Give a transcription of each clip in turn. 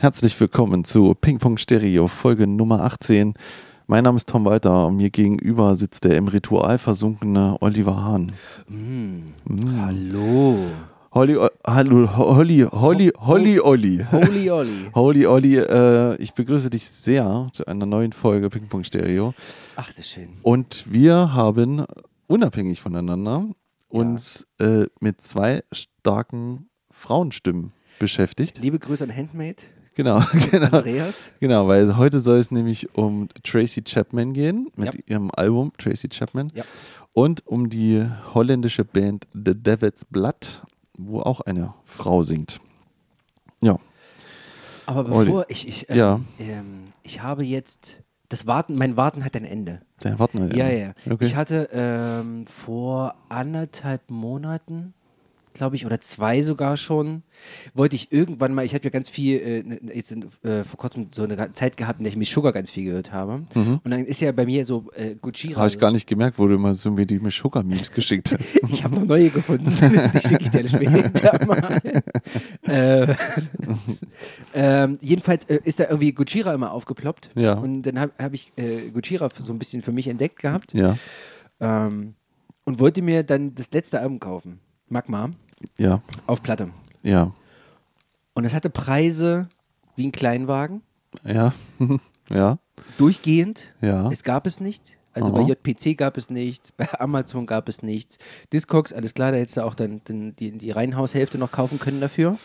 Herzlich willkommen zu Ping Pong Stereo, Folge Nummer 18. Mein Name ist Tom Walter und mir gegenüber sitzt der im Ritual versunkene Oliver Hahn. Mm. Hallo. Holly, O- hallo, Holly, Holly, Holly, Olli. Holy Olli. Holly, Olli, äh, ich begrüße dich sehr zu einer neuen Folge Ping Pong Stereo. Ach, das ist schön. Und wir haben unabhängig voneinander uns äh, mit zwei starken Frauenstimmen beschäftigt. Liebe Grüße an Handmade, Genau, genau. Andreas. Genau, weil heute soll es nämlich um Tracy Chapman gehen mit Ja. ihrem Album Tracy Chapman Ja. und um die holländische Band The Devil's Blood, wo auch eine Frau singt. Ja, Aber bevor ich, ich, ähm, Ja. ähm, ich habe jetzt, das Warten, mein Warten hat ein Ende. dann warten wir. Ja, ja. Okay. Ich hatte ähm, vor anderthalb Monaten, glaube ich, oder zwei sogar schon, wollte ich irgendwann mal, ich hatte ja ganz viel, äh, ne- jetzt äh, vor kurzem so eine Zeit gehabt, in der ich Miss Sugar ganz viel gehört habe. Und dann ist ja bei mir so äh, Gujira. Habe Mhm. ich gar nicht gemerkt, wo du immer so mir die Sugar-Memes geschickt hast. Ich habe noch neue gefunden. Die schicke ich dir später mal. äh, ähm, jedenfalls äh, ist da irgendwie Gujira immer aufgeploppt. Ja. Und dann habe hab ich äh, Gujira so ein bisschen für mich entdeckt gehabt. ja, Ähm, und wollte mir dann das letzte Album kaufen. Magma. Ja, Auf Platte. ja, Und es hatte Preise wie ein Kleinwagen. ja, ja, Durchgehend. ja. Es gab es nicht. Also Aha. bei JPC gab es nichts, bei Amazon gab es nichts. Discogs, alles klar, da hättest du auch dann, dann die, die Reihenhaushälfte noch kaufen können dafür.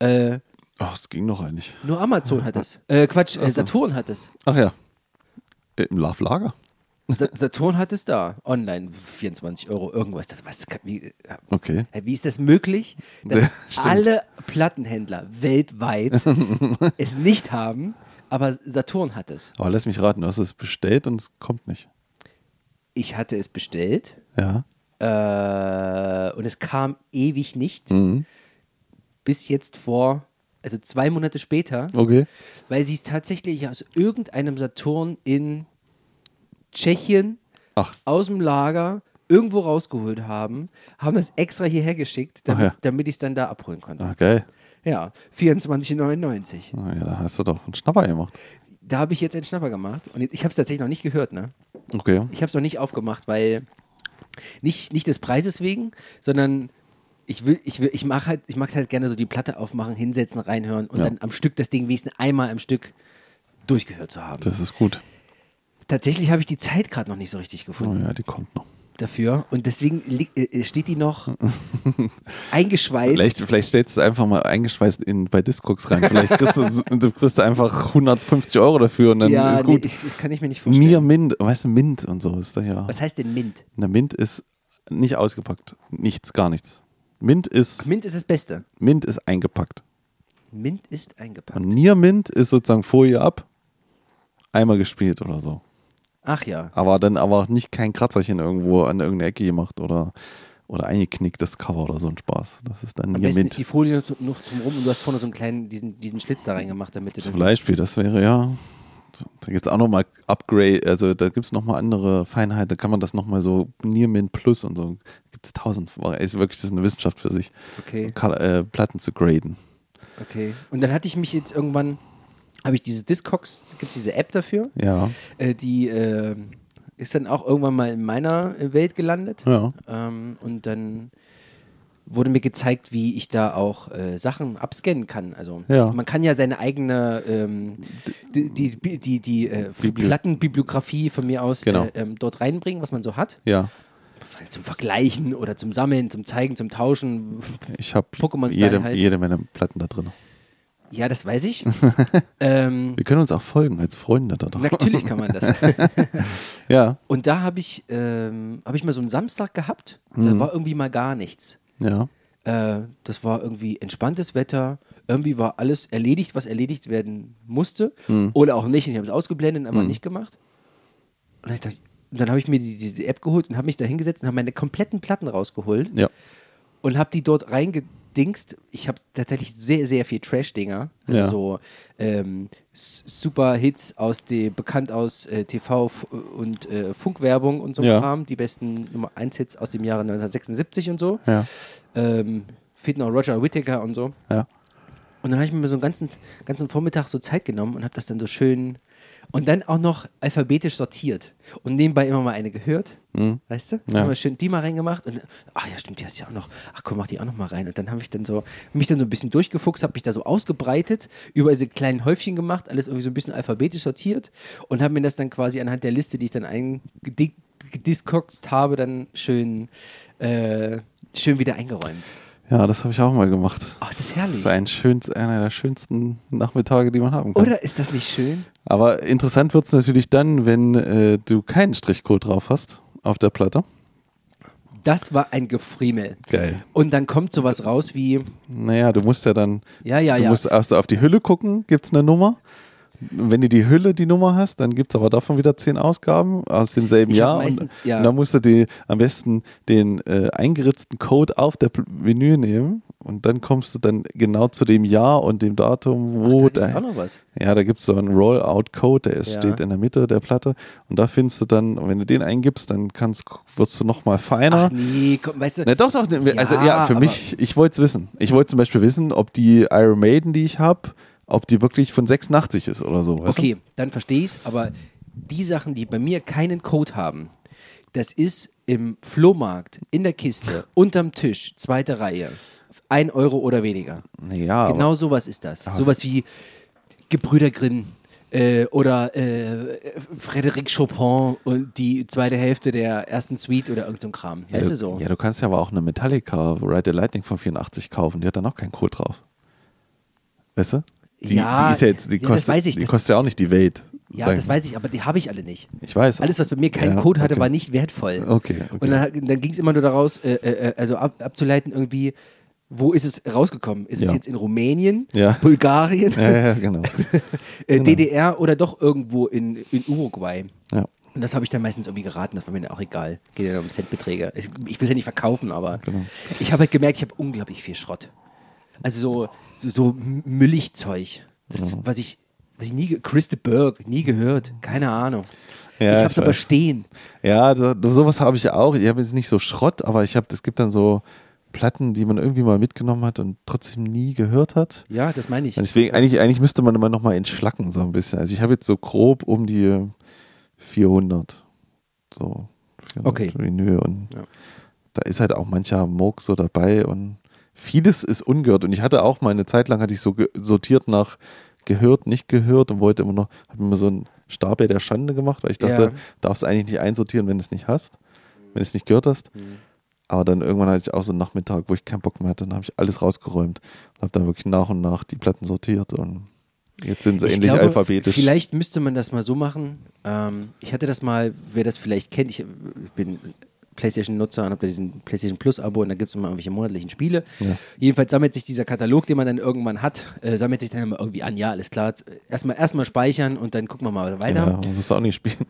Äh, Ach, es ging noch eigentlich. nur Amazon hat es. Äh, Quatsch, äh, Saturn hat es. Ach ja, im Love Lager. Sa Saturn hat es da. Online, 24 Euro, irgendwas. Das, was, wie, äh, Okay. wie ist das möglich, dass Ja, alle Plattenhändler weltweit es nicht haben, aber Saturn hat es. Aber lass mich raten, du hast es bestellt und es kommt nicht. Ich hatte es bestellt Ja. äh, und es kam ewig nicht. Mhm. bis jetzt vor, also zwei Monate später, Okay. weil sie es tatsächlich aus irgendeinem Saturn in Tschechien Ach, aus dem Lager irgendwo rausgeholt haben, haben das extra hierher geschickt, damit, ja. damit ich es dann da abholen konnte. ah, geil. Ja, 24,99. Ah, ja, da hast du doch einen Schnapper gemacht. Da habe ich jetzt einen Schnapper gemacht und ich habe es tatsächlich noch nicht gehört, ne? Okay. Ich habe es noch nicht aufgemacht, weil nicht, nicht des Preises wegen, sondern ich will, ich will, ich mache halt, ich mag halt gerne so die Platte aufmachen, hinsetzen, reinhören und Ja. dann am Stück das Ding wenigstens einmal am Stück durchgehört zu haben. Das ist gut. Tatsächlich habe ich die Zeit gerade noch nicht so richtig Oh gefunden ja, die kommt noch. dafür und deswegen li- äh, steht die noch eingeschweißt. Vielleicht, vielleicht stellst du einfach mal eingeschweißt in, bei Discogs rein. Vielleicht kriegst du, du kriegst einfach 150 Euro dafür und dann ja, ist nee, gut. ich, das kann ich mir nicht vorstellen. Mir Mint, weißt du, Mint und so ist da ja. Was heißt denn Mint? Eine Mint ist nicht ausgepackt. Nichts, gar nichts. Mint ist, Mint ist das Beste. Mint ist eingepackt. Mint ist eingepackt. Und Nier Mint ist sozusagen Folie ab, einmal gespielt oder so. Ach ja. Aber dann aber nicht kein Kratzerchen irgendwo an irgendeine Ecke gemacht oder, oder eingeknickt, das Cover oder so ein Spaß. Das ist dann Am Nier besten ist die. Folie noch, zum Rum und du hast vorne so einen kleinen, diesen, diesen Schlitz da reingemacht, damit du Zum Beispiel, das wäre ja. Da gibt es auch nochmal Upgrade, also da gibt es nochmal andere Feinheiten, da kann man das nochmal so Near Mint Plus und so. Gibt es tausend. Ist wirklich, das ist eine Wissenschaft für sich, Okay, äh, Platten zu graden. okay. Und dann hatte ich mich jetzt irgendwann, habe ich diese Discogs, gibt es diese App dafür, Ja, äh, die äh, ist dann auch irgendwann mal in meiner Welt gelandet. ja, Ähm, und dann wurde mir gezeigt, wie ich da auch äh, Sachen abscannen kann. Also Ja. man kann ja seine eigene ähm, die, die, die, die, äh, Bibli- Plattenbibliografie von mir aus Genau. äh, ähm, dort reinbringen, was man so hat. ja. Zum Vergleichen oder zum Sammeln, zum Zeigen, zum Tauschen. Ich habe jede, halt. jede Menge Platten da drin. Ja, das weiß ich. ähm, Wir können uns auch folgen als Freunde da drin. natürlich kann man das. Ja, Und da habe ich, ähm, hab ich mal so einen Samstag gehabt. Mhm. Da war irgendwie mal gar nichts. ja, Äh, das war irgendwie entspanntes Wetter. Irgendwie war alles erledigt, was erledigt werden musste. Mhm. Oder auch nicht. Und ich habe es ausgeblendet, aber nicht gemacht. Und dann, dachte dann habe ich mir die, diese App geholt und habe mich da hingesetzt und habe meine kompletten Platten rausgeholt ja. und habe die dort reingedingst. Ich habe tatsächlich sehr, sehr viel Trash-Dinger. Also Ja. so ähm, super Hits aus dem, bekannt aus äh, TV und äh, Funkwerbung und so Ja. Kram. Die besten Nummer 1 Hits aus dem Jahre 1976 und so. Ja, Ähm, fehlt noch Roger Whittaker und so. ja. Und dann habe ich mir so einen ganzen, ganzen Vormittag so Zeit genommen und habe das dann so schön und dann auch noch alphabetisch sortiert und nebenbei immer mal eine gehört, weißt du? Mhm. Ja. Immer schön die mal reingemacht und ach ja, stimmt, die hast du ja auch noch. Ach komm, mach die auch noch mal rein und dann habe ich dann so mich dann so ein bisschen durchgefuchst, habe mich da so ausgebreitet, überall diese kleinen Häufchen gemacht, alles irgendwie so ein bisschen alphabetisch sortiert und habe mir das dann quasi anhand der Liste, die ich dann eingediskokst habe, dann schön äh, schön wieder eingeräumt. Ja, das habe ich auch mal gemacht. Ach, das ist herrlich. Das ist ein schönst, einer der schönsten Nachmittage, die man haben kann. Oder ist das nicht schön? Aber interessant wird es natürlich dann, wenn äh, du keinen Strichcode drauf hast auf der Platte. Das war ein Gefriemel. Geil. Und dann kommt sowas raus wie, Naja, du musst ja dann, ja, ja, du ja. musst erst auf die Hülle gucken, gibt es eine Nummer. Wenn du die Hülle die Nummer hast, dann gibt es aber davon wieder zehn Ausgaben aus demselben Ich Jahr. meistens- und, ja. und dann musst du die, am besten den äh, eingeritzten Code auf der Menü nehmen und dann kommst du dann genau zu dem Jahr und dem Datum, wo da gibt's der, auch noch was. Ja, da gibt es so einen Rollout-Code, der ist, Ja. steht in der Mitte der Platte. Und da findest du dann, wenn du den eingibst, dann kannst, wirst du nochmal feiner. Ach nee, komm, weißt du, Ne, doch, doch. ne, Also Ja, ja, für mich, ich wollte es wissen. Ich wollte zum Beispiel wissen, ob die Iron Maiden, die ich habe, ob die wirklich von 86 ist oder so. Okay, dann verstehe ich es, aber die Sachen, die bei mir keinen Code haben, das ist im Flohmarkt, in der Kiste, unterm Tisch, zweite Reihe, ein Euro oder weniger. du? Ja, Genau sowas ist das. Sowas wie Gebrüder Grimm äh, oder äh, Frédéric Chopin und die zweite Hälfte der ersten Suite oder irgend so Kram. aber, Weißt du so? ja, du kannst ja aber auch eine Metallica Ride the Lightning von 84 kaufen. Die hat dann auch keinen Code drauf. Weißt du? Die, Ja, die ist ja jetzt, die ja, das kostet, weiß ich, die kostet ja auch nicht die Welt. Ja, das weiß ich, aber die habe ich alle nicht. Ich weiß. Alles, was bei mir keinen Ja, Code hatte, okay. war nicht wertvoll. Okay, okay. Und dann, dann ging es immer nur daraus, äh, äh, also ab, abzuleiten irgendwie, wo ist es rausgekommen? Ist es Ja. jetzt in Rumänien, Ja. Bulgarien, genau. äh, DDR oder doch irgendwo in, in Uruguay? Ja. Und das habe ich dann meistens irgendwie geraten, das war mir dann auch egal. Geht ja um Centbeträge. Ich, ich will es ja nicht verkaufen, aber Genau. ich habe halt gemerkt, ich habe unglaublich viel Schrott. Also so, so, so Mülligzeug. Das, was ich, was ich nie, Chris de Burgh, nie gehört. Keine Ahnung. Ja, ich habe es ich aber stehen. Ja, da, sowas habe ich auch. Ich habe jetzt nicht so Schrott, aber ich habe, es gibt dann so Platten, die man irgendwie mal mitgenommen hat und trotzdem nie gehört hat. Ja, das meine ich. Und deswegen, eigentlich, eigentlich müsste man immer noch mal entschlacken, so ein bisschen. Also ich habe jetzt so grob um die äh, 400. So. 400 Okay. Und Ja. da ist halt auch mancher Moog so dabei und vieles ist ungehört. Und ich hatte auch mal eine Zeit lang, hatte ich so sortiert nach gehört, nicht gehört und wollte immer noch, habe mir so einen Stapel der Schande gemacht, weil ich dachte, Ja. darfst du eigentlich nicht einsortieren, wenn du es nicht hast, wenn du es nicht gehört hast. Mhm. Aber dann irgendwann hatte ich auch so einen Nachmittag, wo ich keinen Bock mehr hatte, dann habe ich alles rausgeräumt und habe dann wirklich nach und nach die Platten sortiert und jetzt sind sie Ich endlich glaube, alphabetisch. Vielleicht müsste man das mal so machen. Ähm, ich hatte das mal, wer das vielleicht kennt, ich bin PlayStation-Nutzer und habe da diesen PlayStation Plus-Abo und da gibt es immer irgendwelche monatlichen Spiele. Ja. Jedenfalls sammelt sich dieser Katalog, den man dann irgendwann hat, äh, sammelt sich dann immer irgendwie an. Ja, alles klar. Erstmal erstmal speichern und dann gucken wir mal weiter. Ja, man muss auch nicht spielen.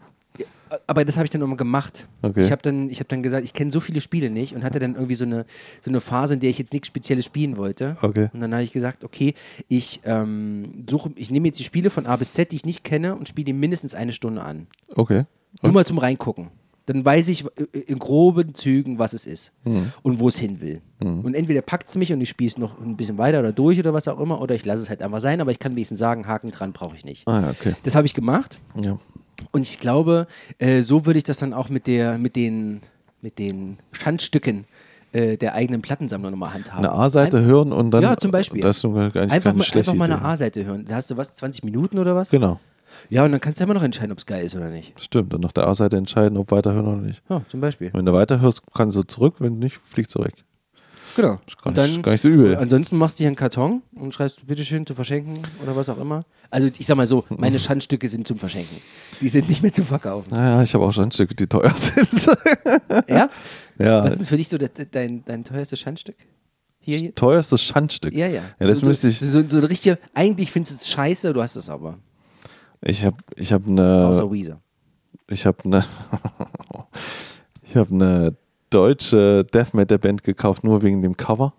Aber das habe ich dann immer gemacht. Okay. Ich habe dann, ich hab dann gesagt, ich kenne so viele Spiele nicht und hatte dann irgendwie so eine, so eine Phase, in der ich jetzt nichts Spezielles spielen wollte. Okay. Und dann habe ich gesagt, okay, ich ähm, suche, ich nehme jetzt die Spiele von A bis Z, die ich nicht kenne und spiele die mindestens eine Stunde an. Okay. Nur mal zum Reingucken. Dann weiß ich äh, in groben Zügen, was es ist Mhm. und wo es hin will. Und entweder packt es mich und ich spiele es noch ein bisschen weiter oder durch oder was auch immer, oder ich lasse es halt einfach sein, aber ich kann wenigstens sagen, Haken dran brauche ich nicht. Ah okay. Das habe ich gemacht. Ja. Und ich glaube, äh, so würde ich das dann auch mit, der, mit, den, mit den Schandstücken äh, der eigenen Plattensammlung nochmal handhaben. Eine A-Seite hören und dann. Ja, zum Beispiel. Das ist gar nicht Einfach mal, einfach mal eine. A-Seite hören. Da hast du was, 20 Minuten oder was? Genau. Ja, und dann kannst du immer noch entscheiden, ob es geil ist oder nicht. Stimmt. Und nach der A-Seite entscheiden, ob weiterhören oder nicht. Ja, zum Beispiel. Wenn du weiterhörst, kannst du zurück, wenn nicht, fliegt zurück. Genau. Ist gar, Und nicht, dann, gar nicht so übel. ansonsten machst du hier einen Karton und schreibst bitteschön zu verschenken oder was auch immer. Also ich sag mal so, meine Schandstücke sind zum Verschenken. Die sind nicht mehr zum Verkaufen. Naja, ich habe auch Schandstücke, die teuer sind. Ja? ja. Was ist denn für dich so das, dein, dein teuerstes Schandstück? Hier, hier? Teuerstes Schandstück. Ja, ja. Ja, das so, müsste ich. So, so ein richtiger, eigentlich findest du es scheiße, du hast es aber. Ich habe ich hab eine. Außer Weezer. Ich habe eine. ich habe eine deutsche Death Metal Band gekauft, nur wegen dem Cover.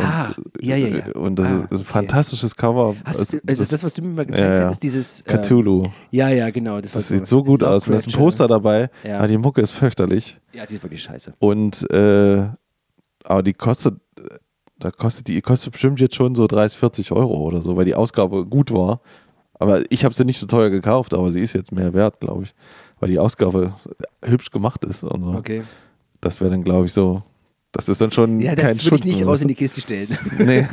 Ah, ja, ja, ja. Und das Ah, ist ein okay. fantastisches Cover. Hast, du- also das, was du mir mal gezeigt ja, ja. hast, dieses. ähm, Cthulhu. Ja, ja, genau. Das, Das sieht so gut aus. Und da ist ein Poster dabei. Ja. Aber die Mucke ist fürchterlich. Ja, die ist wirklich scheiße. Und äh, aber die kostet da kostet die kostet bestimmt jetzt schon so 30, 40 Euro oder so, weil die Ausgabe gut war. Aber ich habe sie nicht so teuer gekauft, aber sie ist jetzt mehr wert, glaube ich, weil die Ausgabe hübsch gemacht ist und so. Okay. Das wäre dann, glaube ich, so. Das ist dann schon Ja, kein das würde ich nicht raus in die Kiste stellen. Nee.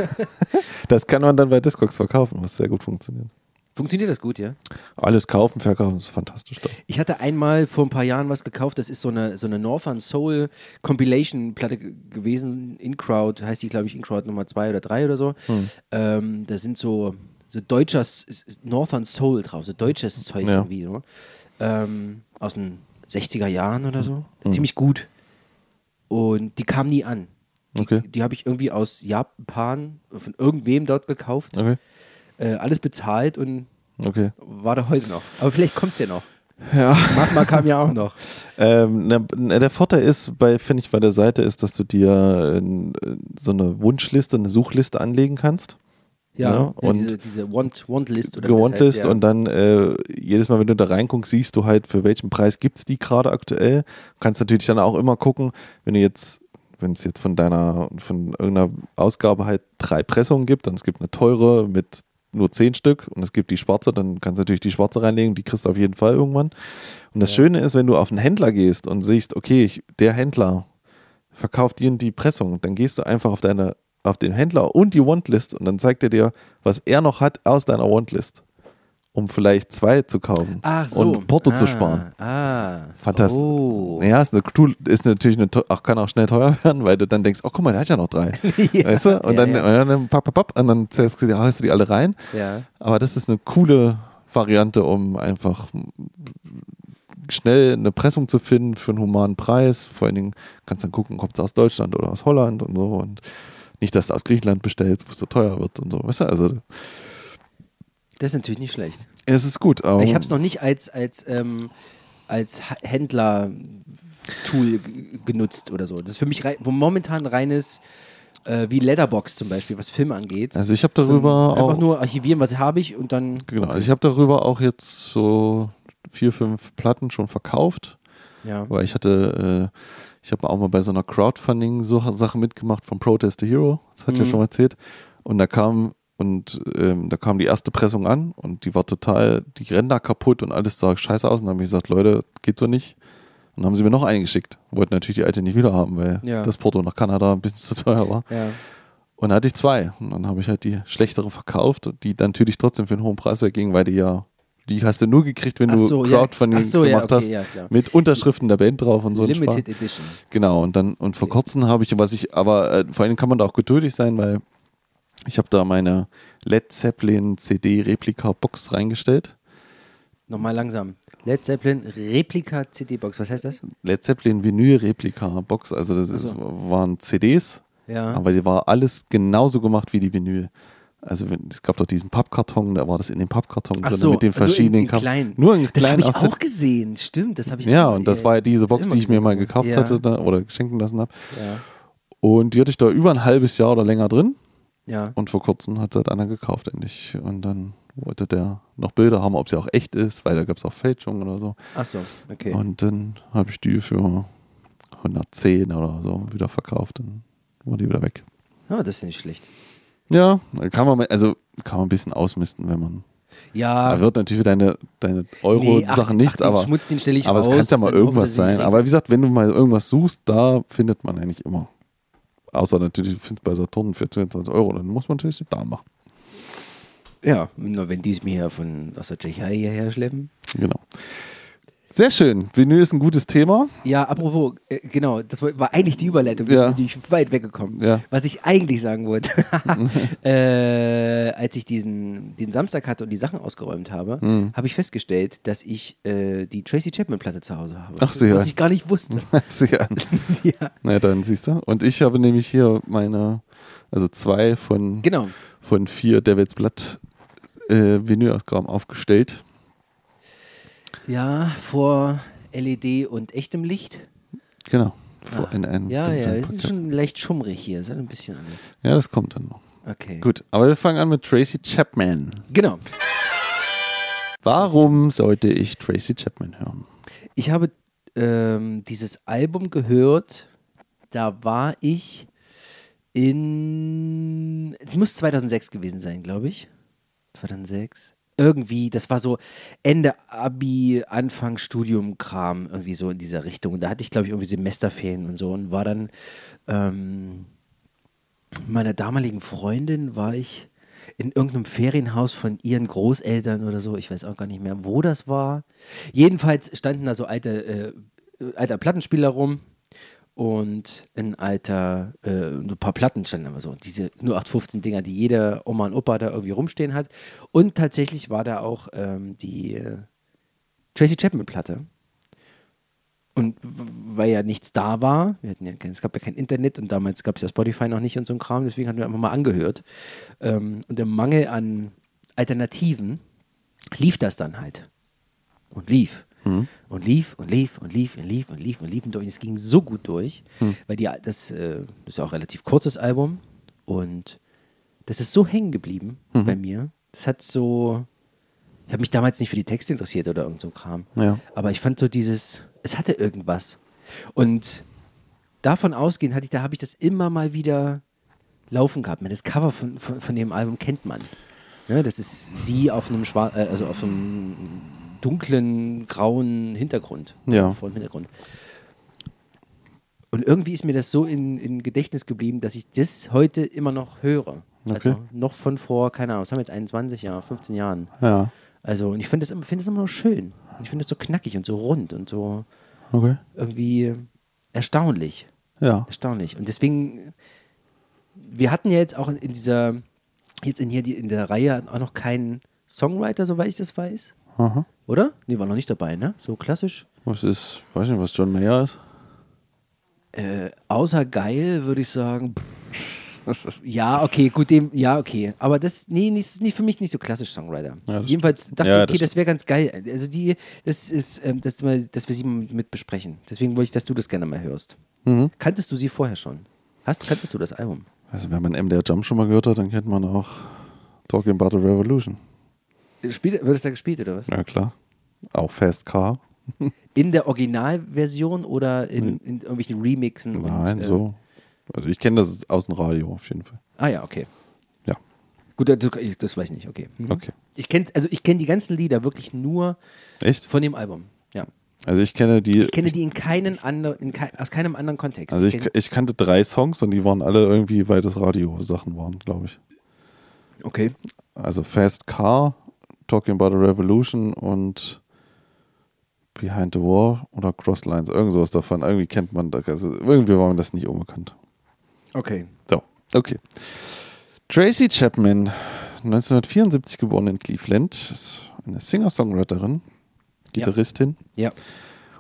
das kann man dann bei Discogs verkaufen, was sehr gut funktioniert. Funktioniert das gut, ja? Alles kaufen, verkaufen, ist fantastisch. Doch. Ich hatte einmal vor ein paar Jahren was gekauft, das ist so eine, so eine Northern Soul Compilation Platte ge- gewesen. In Crowd heißt die, glaube ich, In Crowd Nummer 2 oder 3 oder so. Hm. Ähm, da sind so, so deutscher Northern Soul drauf, so deutsches Zeug Ja. irgendwie. So. Ähm, aus den 60er Jahren oder so. Hm. Ziemlich gut. Und die kam nie an. Die, Okay. die habe ich irgendwie aus Japan von irgendwem dort gekauft. Okay. Äh, alles bezahlt und Okay. war da heute noch. Aber vielleicht kommt es ja noch. Ja. Magma kam ja auch noch. Ähm, na, na, der Vorteil ist, bei, finde ich, bei der Seite ist, dass du dir äh, so eine Wunschliste, eine Suchliste anlegen kannst. Ja, ja, und diese, diese Want, Want List oder wie das Gewantlist heißt, ja. und dann äh, jedes Mal, wenn du da reinguckst, siehst du halt, für welchen Preis gibt es die gerade aktuell. Du kannst natürlich dann auch immer gucken, wenn du jetzt, wenn es jetzt von deiner, von irgendeiner Ausgabe halt drei Pressungen gibt, dann es gibt eine teure mit nur zehn Stück und es gibt die schwarze, dann kannst du natürlich die schwarze reinlegen, die kriegst du auf jeden Fall irgendwann. Und das Ja. Schöne ist, wenn du auf einen Händler gehst und siehst, okay, ich, der Händler verkauft dir die Pressung, dann gehst du einfach auf deine auf den Händler und die Wantlist und dann zeigt er dir, was er noch hat aus deiner Wantlist, um vielleicht zwei zu kaufen so. und Porto ah, zu sparen. Ah. Fantastisch. Oh. Ja, ist, eine, ist natürlich eine, auch, kann auch schnell teuer werden, weil du dann denkst, oh guck mal, der hat ja noch drei. ja, Weißt du? Und ja, dann, ja. Und dann papp, papp, papp, und dann zählst du die- haust du die alle rein. ja. Aber das ist eine coole Variante, um einfach schnell eine Pressung zu finden für einen humanen Preis. Vor allen Dingen kannst du dann gucken, kommt es aus Deutschland oder aus Holland und so. Und nicht, dass du aus Griechenland bestellst, wo es so teuer wird und so. Weißt du, also Das ist natürlich nicht schlecht. es ist gut. Aber Ich habe es noch nicht als, als, ähm, als Händler-Tool genutzt oder so. Das ist für mich rei- momentan reines, äh, wie Letterbox zum Beispiel, was Filme angeht. also ich habe darüber Einfach auch. nur archivieren, was habe ich und dann. Genau, also ich habe darüber auch jetzt so vier, fünf Platten schon verkauft. Ja. Weil ich hatte, äh, ich habe auch mal bei so einer Crowdfunding-Sache mitgemacht von Protest the Hero, das hat ich ja Mhm. schon mal erzählt. Und da kam und ähm, da kam die erste Pressung an und die war total, die Ränder kaputt und alles sah scheiße aus. Und dann habe ich gesagt, Leute, geht so nicht. Und dann haben sie mir noch eine geschickt. Wollten natürlich die alte nicht wieder haben, weil Ja. das Porto nach Kanada ein bisschen zu teuer war. Ja. Und dann hatte ich zwei. Und dann habe ich halt die schlechtere verkauft, die dann natürlich trotzdem für einen hohen Preis wegging, weil die ja, die hast du nur gekriegt, wenn du so, ja. Crowdfunding Ach so, ja, gemacht okay, hast. ja. Mit Unterschriften der Band drauf und so. Limited. Edition. Genau, und dann, und vor kurzem habe ich, was ich, aber äh, vor allem kann man da auch geduldig sein, weil ich habe da meine Led Zeppelin CD Replika Box reingestellt. Nochmal langsam. Led Zeppelin Replika CD-Box. Was heißt das? Led Zeppelin Vinyl Replika Box, also das Ach ist, so. waren CDs, Ja. aber die war alles genauso gemacht wie die Vinyl. Also wenn, es gab doch diesen Pappkarton, da war das in dem Pappkarton Ach drin so, mit den verschiedenen klein. Nur in das klein habe ich auch gesehen. Stimmt, das habe ich Ja, und das war ja diese Box, die ich mir mal gekauft Ja. hatte da, oder geschenken lassen habe. Ja. Und die hatte ich da über ein halbes Jahr oder länger drin. ja. Und vor kurzem hat sie halt einer gekauft, endlich. Und dann wollte der noch Bilder haben, ob sie auch echt ist, weil da gab es auch Fälschungen oder so. Ach so, okay. Und dann habe ich die für 110 oder so wieder verkauft. Dann war die wieder weg. Ja, das ist nicht schlecht. Ja, kann man, also kann man ein bisschen ausmisten, wenn man. Ja, Da wird natürlich für deine, deine nee, ach, Euro-Sachen nichts, ach, den aber, Schmutz, den stelle ich aber es raus, kann ja mal irgendwas sein. Aber wie gesagt, wenn du mal irgendwas suchst, da findet man eigentlich immer. Außer natürlich, du findest bei Saturn für 22 Euro, dann muss man natürlich da machen. Ja, nur wenn die es mir von aus der Tschechei hierher schleppen. Genau. Sehr schön. Vinyl ist ein gutes Thema. Ja, apropos, äh, genau, das war, eigentlich die Überleitung, Ja. ja. bin ich weit weggekommen. Ja. Was ich eigentlich sagen wollte, äh, als ich diesen den Samstag hatte und die Sachen ausgeräumt habe, Mhm. habe ich festgestellt, dass ich äh, die Tracy Chapman Platte zu Hause habe. Ach ja. Was ich gar nicht wusste. Sehr. ja. Na, dann siehst du. Und ich habe nämlich hier meine, also zwei von, Genau. von vier Devils Blatt äh, Vinylausgaben aufgestellt. Ja, vor LED und echtem Licht. Genau. Vor- Ah. in einem Ja, ja, es ist schon leicht schummrig hier. Ist ein bisschen anders. Ja, das kommt dann noch. Okay. Gut, aber wir fangen an mit Tracy Chapman. Genau. Warum sollte ich Tracy Chapman hören? Ich habe ähm, dieses Album gehört, da war ich in. Es muss 2006 gewesen sein, glaube ich. 2006. Irgendwie, das war so Ende Abi, Anfang Studium-Kram, irgendwie so in dieser Richtung. Da hatte ich, glaube ich, irgendwie Semesterferien und so und war dann ähm, meiner damaligen Freundin war ich in irgendeinem Ferienhaus von ihren Großeltern oder so. Ich weiß auch gar nicht mehr, wo das war. Jedenfalls standen da so alte, äh, alter Plattenspieler rum und ein alter, äh, ein paar Platten standen aber so. Diese 0815 Dinger, die jede Oma und Opa da irgendwie rumstehen hat. Und tatsächlich war da auch ähm, die äh, Tracy Chapman Platte. Und weil ja nichts da war, wir hatten ja es gab ja kein Internet und damals gab es ja Spotify noch nicht und so ein Kram, deswegen hatten wir einfach mal angehört. Ähm, und im Mangel an Alternativen lief das dann halt. Und lief. Und lief und lief und lief und lief und lief und lief und durch. Es ging so gut durch, weil die, das, äh, das ist ja auch ein relativ kurzes Album und das ist so hängen geblieben bei mir. Das hat so, ich habe mich damals nicht für die Texte interessiert oder irgend so Kram. Ja. Aber ich fand so dieses, es hatte irgendwas. Und davon ausgehend hatte ich, da habe ich das immer mal wieder laufen gehabt. Das Cover von, von, von dem Album kennt man. Ne, das ist sie auf einem schwar äh, also auf einem dunklen, grauen Hintergrund. Ja. Vor dem Hintergrund. Und irgendwie ist mir das so in, in Gedächtnis geblieben, dass ich das heute immer noch höre. Also Okay. noch von vor, keine Ahnung, was haben wir jetzt 21 Jahre, 15 Jahren. Ja. Also, und ich finde das, immer- finde das immer noch schön. Und ich finde es so knackig und so rund und so Okay. irgendwie erstaunlich. Ja. Erstaunlich. Und deswegen, wir hatten ja jetzt auch in dieser, jetzt in hier die, in der Reihe auch noch keinen Songwriter, soweit ich das weiß. Aha. Oder? Nee, war noch nicht dabei, ne? So klassisch. Was ist, weiß nicht, was John Mayer ist? Äh, außer geil würde ich sagen. pff, ja, okay, gut, dem, ja, okay. Aber das, nee, nicht, nicht für mich nicht so klassisch Songwriter. Ja, Jedenfalls dachte Ja, ich, okay, das das, wäre ganz geil. Also die, das ist, ähm, das mal, dass wir sie mal mit besprechen. Deswegen wollte ich, dass du das gerne mal hörst. Mhm. Kanntest du sie vorher schon? Hast, kanntest du das Album? Also, wenn man MDR Jump schon mal gehört hat, dann kennt man auch Talking About the Revolution. Spielt, wird es da gespielt oder was? Ja, klar. Auch Fast Car. In der Originalversion oder in, in irgendwelchen Remixen? Nein, und, äh, so. Also, ich kenne das aus dem Radio auf jeden Fall. Ah ja, okay. Ja. Gut, das, das weiß ich nicht, okay. Mhm. Okay. Ich kenne also ich kenne die ganzen Lieder wirklich nur Echt? von dem Album. Ja. Also, ich kenne die. Ich kenne die in keinen anderen, in kei aus keinem anderen Kontext. also, ich, kenn- ich kannte drei Songs und die waren alle irgendwie, weil das Radio-Sachen waren, glaube ich. okay. Also, Fast Car, Talking About the Revolution und Behind the War oder Cross Lines. Irgend sowas davon. Irgendwie kennt man das. Also, irgendwie war mir das nicht unbekannt. Okay. So, okay. Tracy Chapman, 1974 geboren in Cleveland, ist eine Singer-Songwriterin, Gitarristin Ja.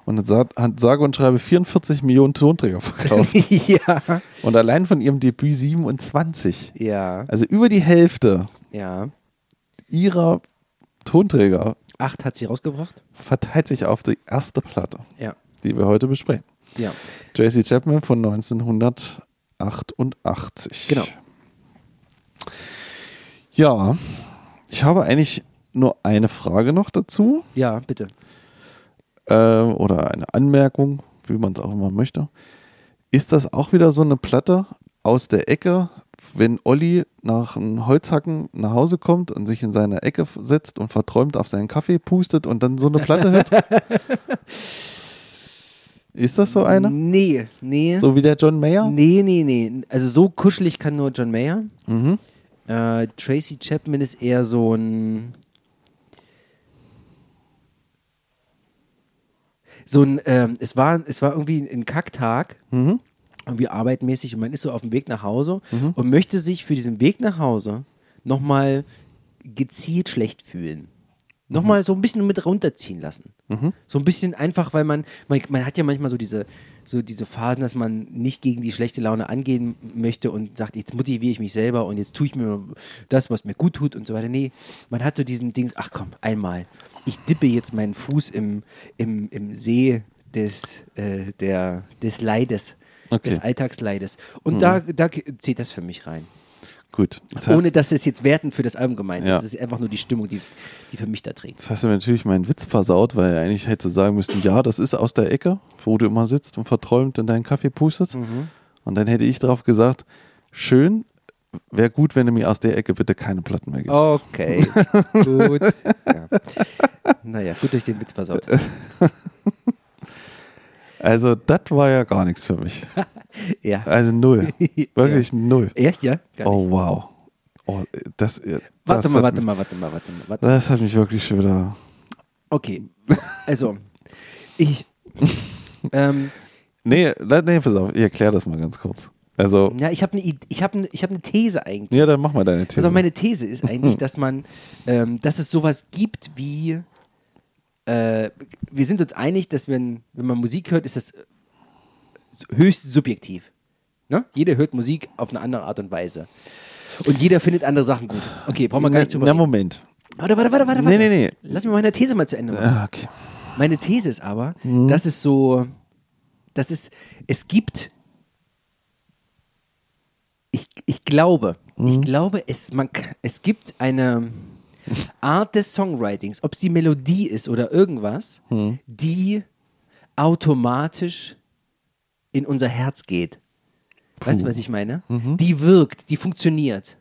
und hat, sa- hat sage und schreibe 44 Millionen Tonträger verkauft. ja. und allein von ihrem Debüt 27. Ja. Also über die Hälfte Ja. ihrer Tonträger Acht hat sie rausgebracht? verteilt sich auf die erste Platte, Ja. die wir heute besprechen. Ja. Tracy Chapman von 1988. Genau. Ja, ich habe eigentlich nur eine Frage noch dazu Ja, bitte. äh, oder eine Anmerkung, wie man es auch immer möchte. Ist das auch wieder so eine Platte aus der Ecke, wenn Olli nach einem Holzhacken nach Hause kommt und sich in seine Ecke setzt und verträumt auf seinen Kaffee pustet und dann so eine Platte hört? Ist das so eine? Nee, nee. So wie der John Mayer? Nee, nee, nee. Also so kuschelig kann nur John Mayer. Mhm. Äh, Tracy Chapman ist eher so ein. So ein, ähm, es war, es war irgendwie ein Kacktag, Mhm. Irgendwie arbeitmäßig und man ist so auf dem Weg nach Hause und möchte sich für diesen Weg nach Hause nochmal gezielt schlecht fühlen. Nochmal so ein bisschen mit runterziehen lassen. So ein bisschen einfach, weil man, man, man hat ja manchmal so diese, so diese Phasen, dass man nicht gegen die schlechte Laune angehen möchte und sagt, jetzt motiviere ich mich selber und jetzt tue ich mir das, was mir gut tut und so weiter. Nee, man hat so diesen Dings, ach komm, einmal. Ich dippe jetzt meinen Fuß im, im, im See des, äh, der, des Leides, Okay. des Alltagsleides. Und da, da zählt das für mich rein. Gut. Das heißt, Ohne dass es jetzt wertend für das Album gemeint Ja. ist. Es ist einfach nur die Stimmung, die, die für mich da trägt. Jetzt hast du mir natürlich meinen Witz versaut, weil eigentlich hätte sagen müssen, ja, das ist aus der Ecke, wo du immer sitzt und verträumt in deinen Kaffee pustet. Und dann hätte ich drauf gesagt, schön. Wäre gut, wenn du mir aus der Ecke bitte keine Platten mehr gibst. Okay, gut. Ja. Naja, gut durch den Witz versaut. Also, das war ja gar nichts für mich. Ja. Also null. Wirklich null. Echt, ja? Oh, wow. Oh, das, das, warte mal, warte mich, mal, warte mal, warte mal. Warte. Das hat mich wirklich schon wieder. Okay, also, ich, ähm, Nee, nee, pass auf, ich erkläre das mal ganz kurz. Also, ja, ich habe eine ich hab ne, ich hab ne These eigentlich. ja, dann mach mal deine These. Also meine These ist eigentlich, dass man, ähm, dass es sowas gibt wie, äh, wir sind uns einig, dass wenn, wenn man Musik hört, ist das äh, höchst subjektiv. Ne? Jeder hört Musik auf eine andere Art und Weise. Und jeder findet andere Sachen gut. Okay, brauchen wir gar nicht drüber Na, reden. Moment. Warte, warte, warte, warte. Nee, nee, nee. Lass mir meine These mal zu Ende machen. Ah, okay. Meine These ist aber, Mhm. dass es so, dass es, es gibt, ich, ich glaube, Mhm. ich glaube, es, man, es gibt eine Art des Songwritings, ob es die Melodie ist oder irgendwas, Mhm. die automatisch in unser Herz geht. Weißt du, was ich meine? Mhm. Die wirkt, die funktioniert.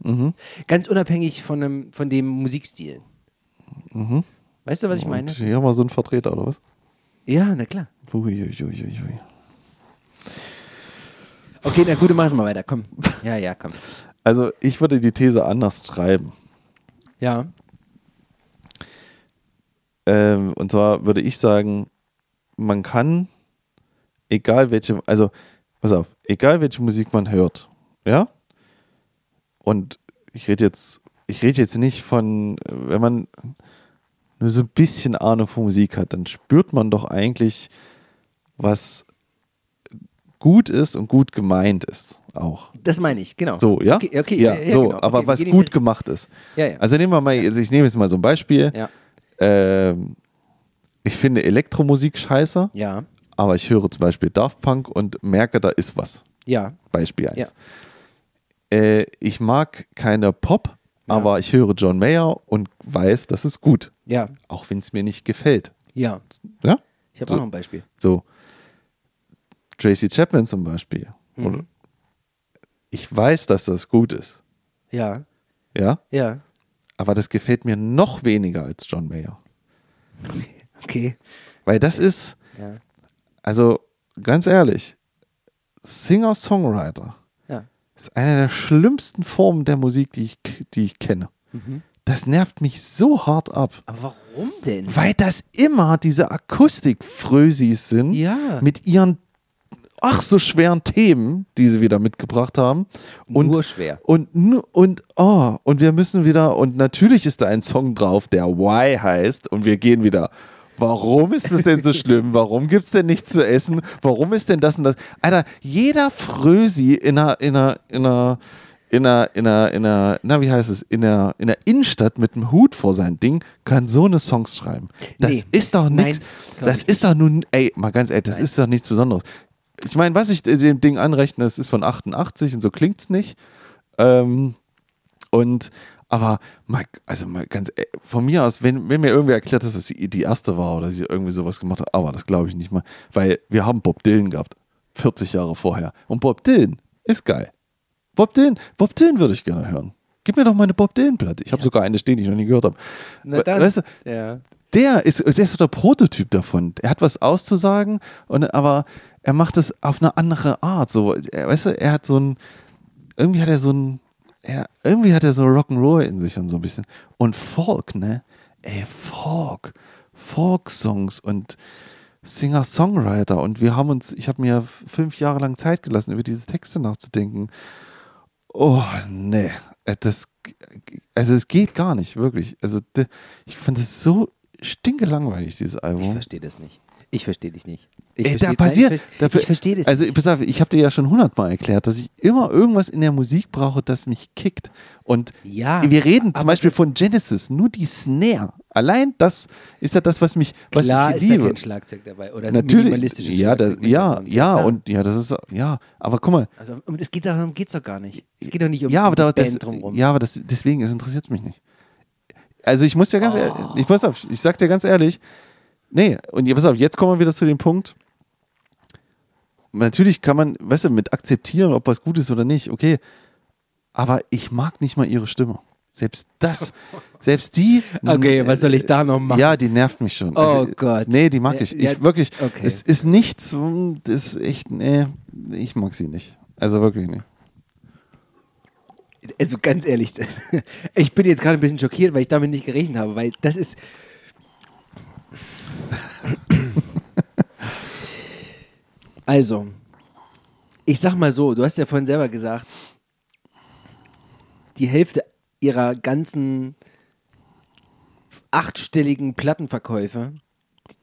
Ganz unabhängig von, einem, von dem Musikstil. Weißt du, was ich meine? Und hier haben wir so einen Vertreter, oder was? Ja, na klar. Uiuiuiui. Okay, na gut, du machst mal weiter, komm. Ja, ja, komm. Also, ich würde die These anders schreiben. Ja. Ähm, und zwar würde ich sagen, man kann, egal welche, also, pass auf, egal welche Musik man hört, ja? Und ich rede jetzt, ich rede jetzt nicht von, wenn man nur so ein bisschen Ahnung von Musik hat, dann spürt man doch eigentlich, was gut ist und gut gemeint ist auch. Das meine ich, genau. So, ja? Okay, okay ja, ja, ja, so, genau. aber Okay, was gut gemacht ist. Ja, ja. Also nehmen wir mal, also ich nehme jetzt mal so ein Beispiel. ja. Ähm, ich finde Elektromusik scheiße, Ja. aber ich höre zum Beispiel Daft Punk und merke, da ist was. Ja. Beispiel 1. Äh, ich mag keine Pop, Ja. aber ich höre John Mayer und weiß, das ist gut. Ja. Auch wenn es mir nicht gefällt. Ja. Ja? Ich habe So. auch noch ein Beispiel. So. Tracy Chapman zum Beispiel. Mhm. Ich weiß, dass das gut ist. Ja. Ja? Ja. Aber das gefällt mir noch weniger als John Mayer. Okay. Weil das ist, Ja. also ganz ehrlich, Singer-Songwriter Ja. ist eine der schlimmsten Formen der Musik, die ich, die ich kenne. Mhm. Das nervt mich so hart ab. Aber warum denn? Weil das immer diese Akustik-Frösis sind Ja. mit ihren ach so schweren Themen, die sie wieder mitgebracht haben. Und, Nur schwer. Und, und, oh, und wir müssen wieder, und natürlich ist da ein Song drauf, der Why heißt, und wir gehen wieder. Warum ist es denn so schlimm? Warum gibt es denn nichts zu essen? Warum ist denn das und das? Alter, jeder Frösi in einer, in einer, in einer, in einer, in einer, in einer, na, wie heißt es, in der, in der Innenstadt mit einem Hut vor sein Ding, kann so eine Songs schreiben. Das Nee. ist doch nichts. Das ist doch nun, ey, mal ganz ehrlich, das Nein. ist doch nichts Besonderes. Ich meine, was ich dem Ding anrechne, es ist von 88 und so klingt es nicht. Ähm, und, aber mal, also mal ganz, e- von mir aus, wenn, wenn mir irgendwer erklärt, dass es die die erste war oder sie irgendwie sowas gemacht hat, aber das glaube ich nicht mal, weil wir haben Bob Dylan gehabt, 40 Jahre vorher. Und Bob Dylan ist geil. Bob Dylan, Bob Dylan würde ich gerne hören. Gib mir doch meine Bob Dylan-Platte. Ich habe sogar eine stehen, die ich noch nie gehört habe. Weißt du, Ja. der ist, der ist so der Prototyp davon. Er hat was auszusagen, und, aber er macht es auf eine andere Art. So, er, weißt du, er hat so ein, irgendwie hat er so ein, er, irgendwie hat er so Rock'n'Roll in sich und so ein bisschen. Und Folk, ne? Ey, Folk. Folk-Songs und Singer-Songwriter. Und wir haben uns, ich habe mir fünf Jahre lang Zeit gelassen, über diese Texte nachzudenken. Oh, nee. Äh, Das, also es geht gar nicht, wirklich. Also ich fand es so stinke langweilig, dieses Ich Album. verstehe das nicht. Ich verstehe dich nicht. Ich Ey, verstehe, da passiert, Nein, ich, da, ver- ich verstehe das Also pass auf, ich habe dir ja schon hundertmal erklärt, dass ich immer irgendwas in der Musik brauche, das mich kickt. Und Ja, wir reden zum Beispiel das- von Genesis, nur die Snare. Allein das ist ja das, was mich, was Klar ich ist da liebe. kein Schlagzeug dabei. Oder Natürlich, minimalistisches ja, das, Schlagzeug mit ja, dabei. ja, Klar. und ja, das ist, ja, aber guck mal, Also, um, es geht darum geht es doch gar nicht. Es geht doch nicht um ja, aber da, das, drumherum. ja, aber das, deswegen, es interessiert mich nicht. Also ich muss ja ganz Oh. ehrlich, ich pass auf, ich sag dir ganz ehrlich, nee, und ja, pass auf, jetzt kommen wir wieder zu dem Punkt, natürlich kann man, weißt du, mit akzeptieren, ob was gut ist oder nicht, okay, aber ich mag nicht mal ihre Stimme. Selbst das, selbst die. Okay, was soll ich da noch machen? Ja, die nervt mich schon. Oh Gott. Nee, die mag ich. Ja, Ich wirklich, okay. es ist nichts, das ist echt, nee, ich mag sie nicht. Also wirklich nicht. Also ganz ehrlich, ich bin jetzt gerade ein bisschen schockiert, weil ich damit nicht gerechnet habe, weil das ist. Also, ich sag mal so, du hast ja vorhin selber gesagt, die Hälfte ihrer ganzen achtstelligen Plattenverkäufe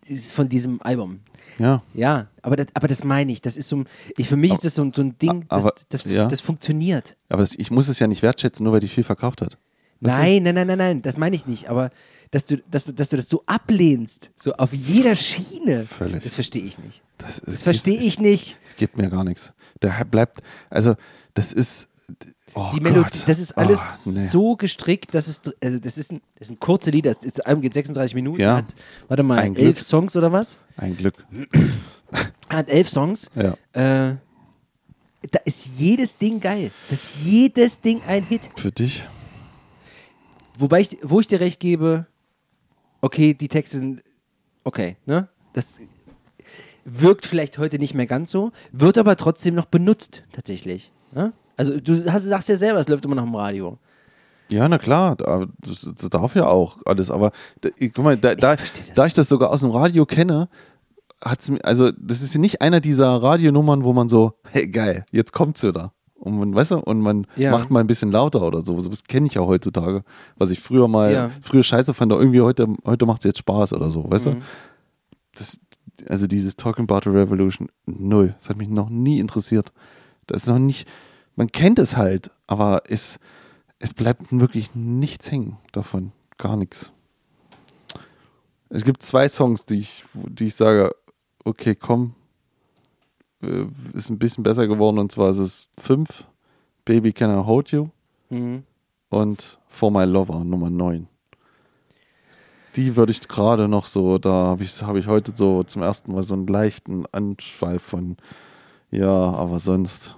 ist von diesem Album. Ja. Ja, aber das, aber das meine ich. Das ist so, ein- ich, für mich ist das so, ein- so ein Ding, das, Aber- das, ja. das funktioniert. Aber das, ich muss es ja nicht wertschätzen, nur weil die viel verkauft hat. Weißt? Nein, nein, nein, nein, nein, das meine ich nicht. Aber dass du, dass, du, dass du das so ablehnst, so auf jeder Schiene, Völlig. das verstehe ich nicht. Das, ist- Das verstehe ich nicht. Es gibt mir gar nichts. Der bleibt, also, das ist. Oh Die Melodie, Gott. das ist alles Ah, nee. so gestrickt, dass es, also das ist ein, das ist ein kurze Lied, das, das Album geht 36 Minuten, Ja. hat, warte mal, Ein elf Glück. Songs oder was? Ein Glück. Hat elf Songs. Ja. Äh, da ist jedes Ding geil. Das ist jedes Ding ein Hit. Für dich? Wobei ich, wo ich dir recht gebe, okay, die Texte sind okay, ne? Das wirkt vielleicht heute nicht mehr ganz so, wird aber trotzdem noch benutzt, tatsächlich. Ne? Also du hast, sagst ja selber, es läuft immer noch im Radio. Ja, na klar, da- das, das darf ja auch alles, aber da, ich, guck mal, da, da, das. da ich das sogar aus dem Radio kenne, hat's mir, also das ist nicht einer dieser Radionummern, wo man so, hey geil, jetzt kommt's wieder. Und man, weißt du, und man Ja. macht mal ein bisschen lauter oder so. Das kenne ich ja heutzutage. Was ich früher mal, Ja. früher scheiße fand, aber irgendwie heute, heute macht es jetzt Spaß oder so, weißt Mhm. du? Das, also dieses Talking About the Revolution, null. Das hat mich noch nie interessiert. Das ist noch nicht, man kennt es halt, aber es, es bleibt wirklich nichts hängen davon. Gar nichts. Es gibt zwei Songs, die ich, die ich sage, okay, komm, äh, ist ein bisschen besser geworden und zwar ist es fünf, Baby Can I Hold You Mhm. und For My Lover Nummer 9. Die würde ich gerade noch so, da habe ich, hab ich heute so zum ersten Mal so einen leichten Anschwall von, ja, aber sonst.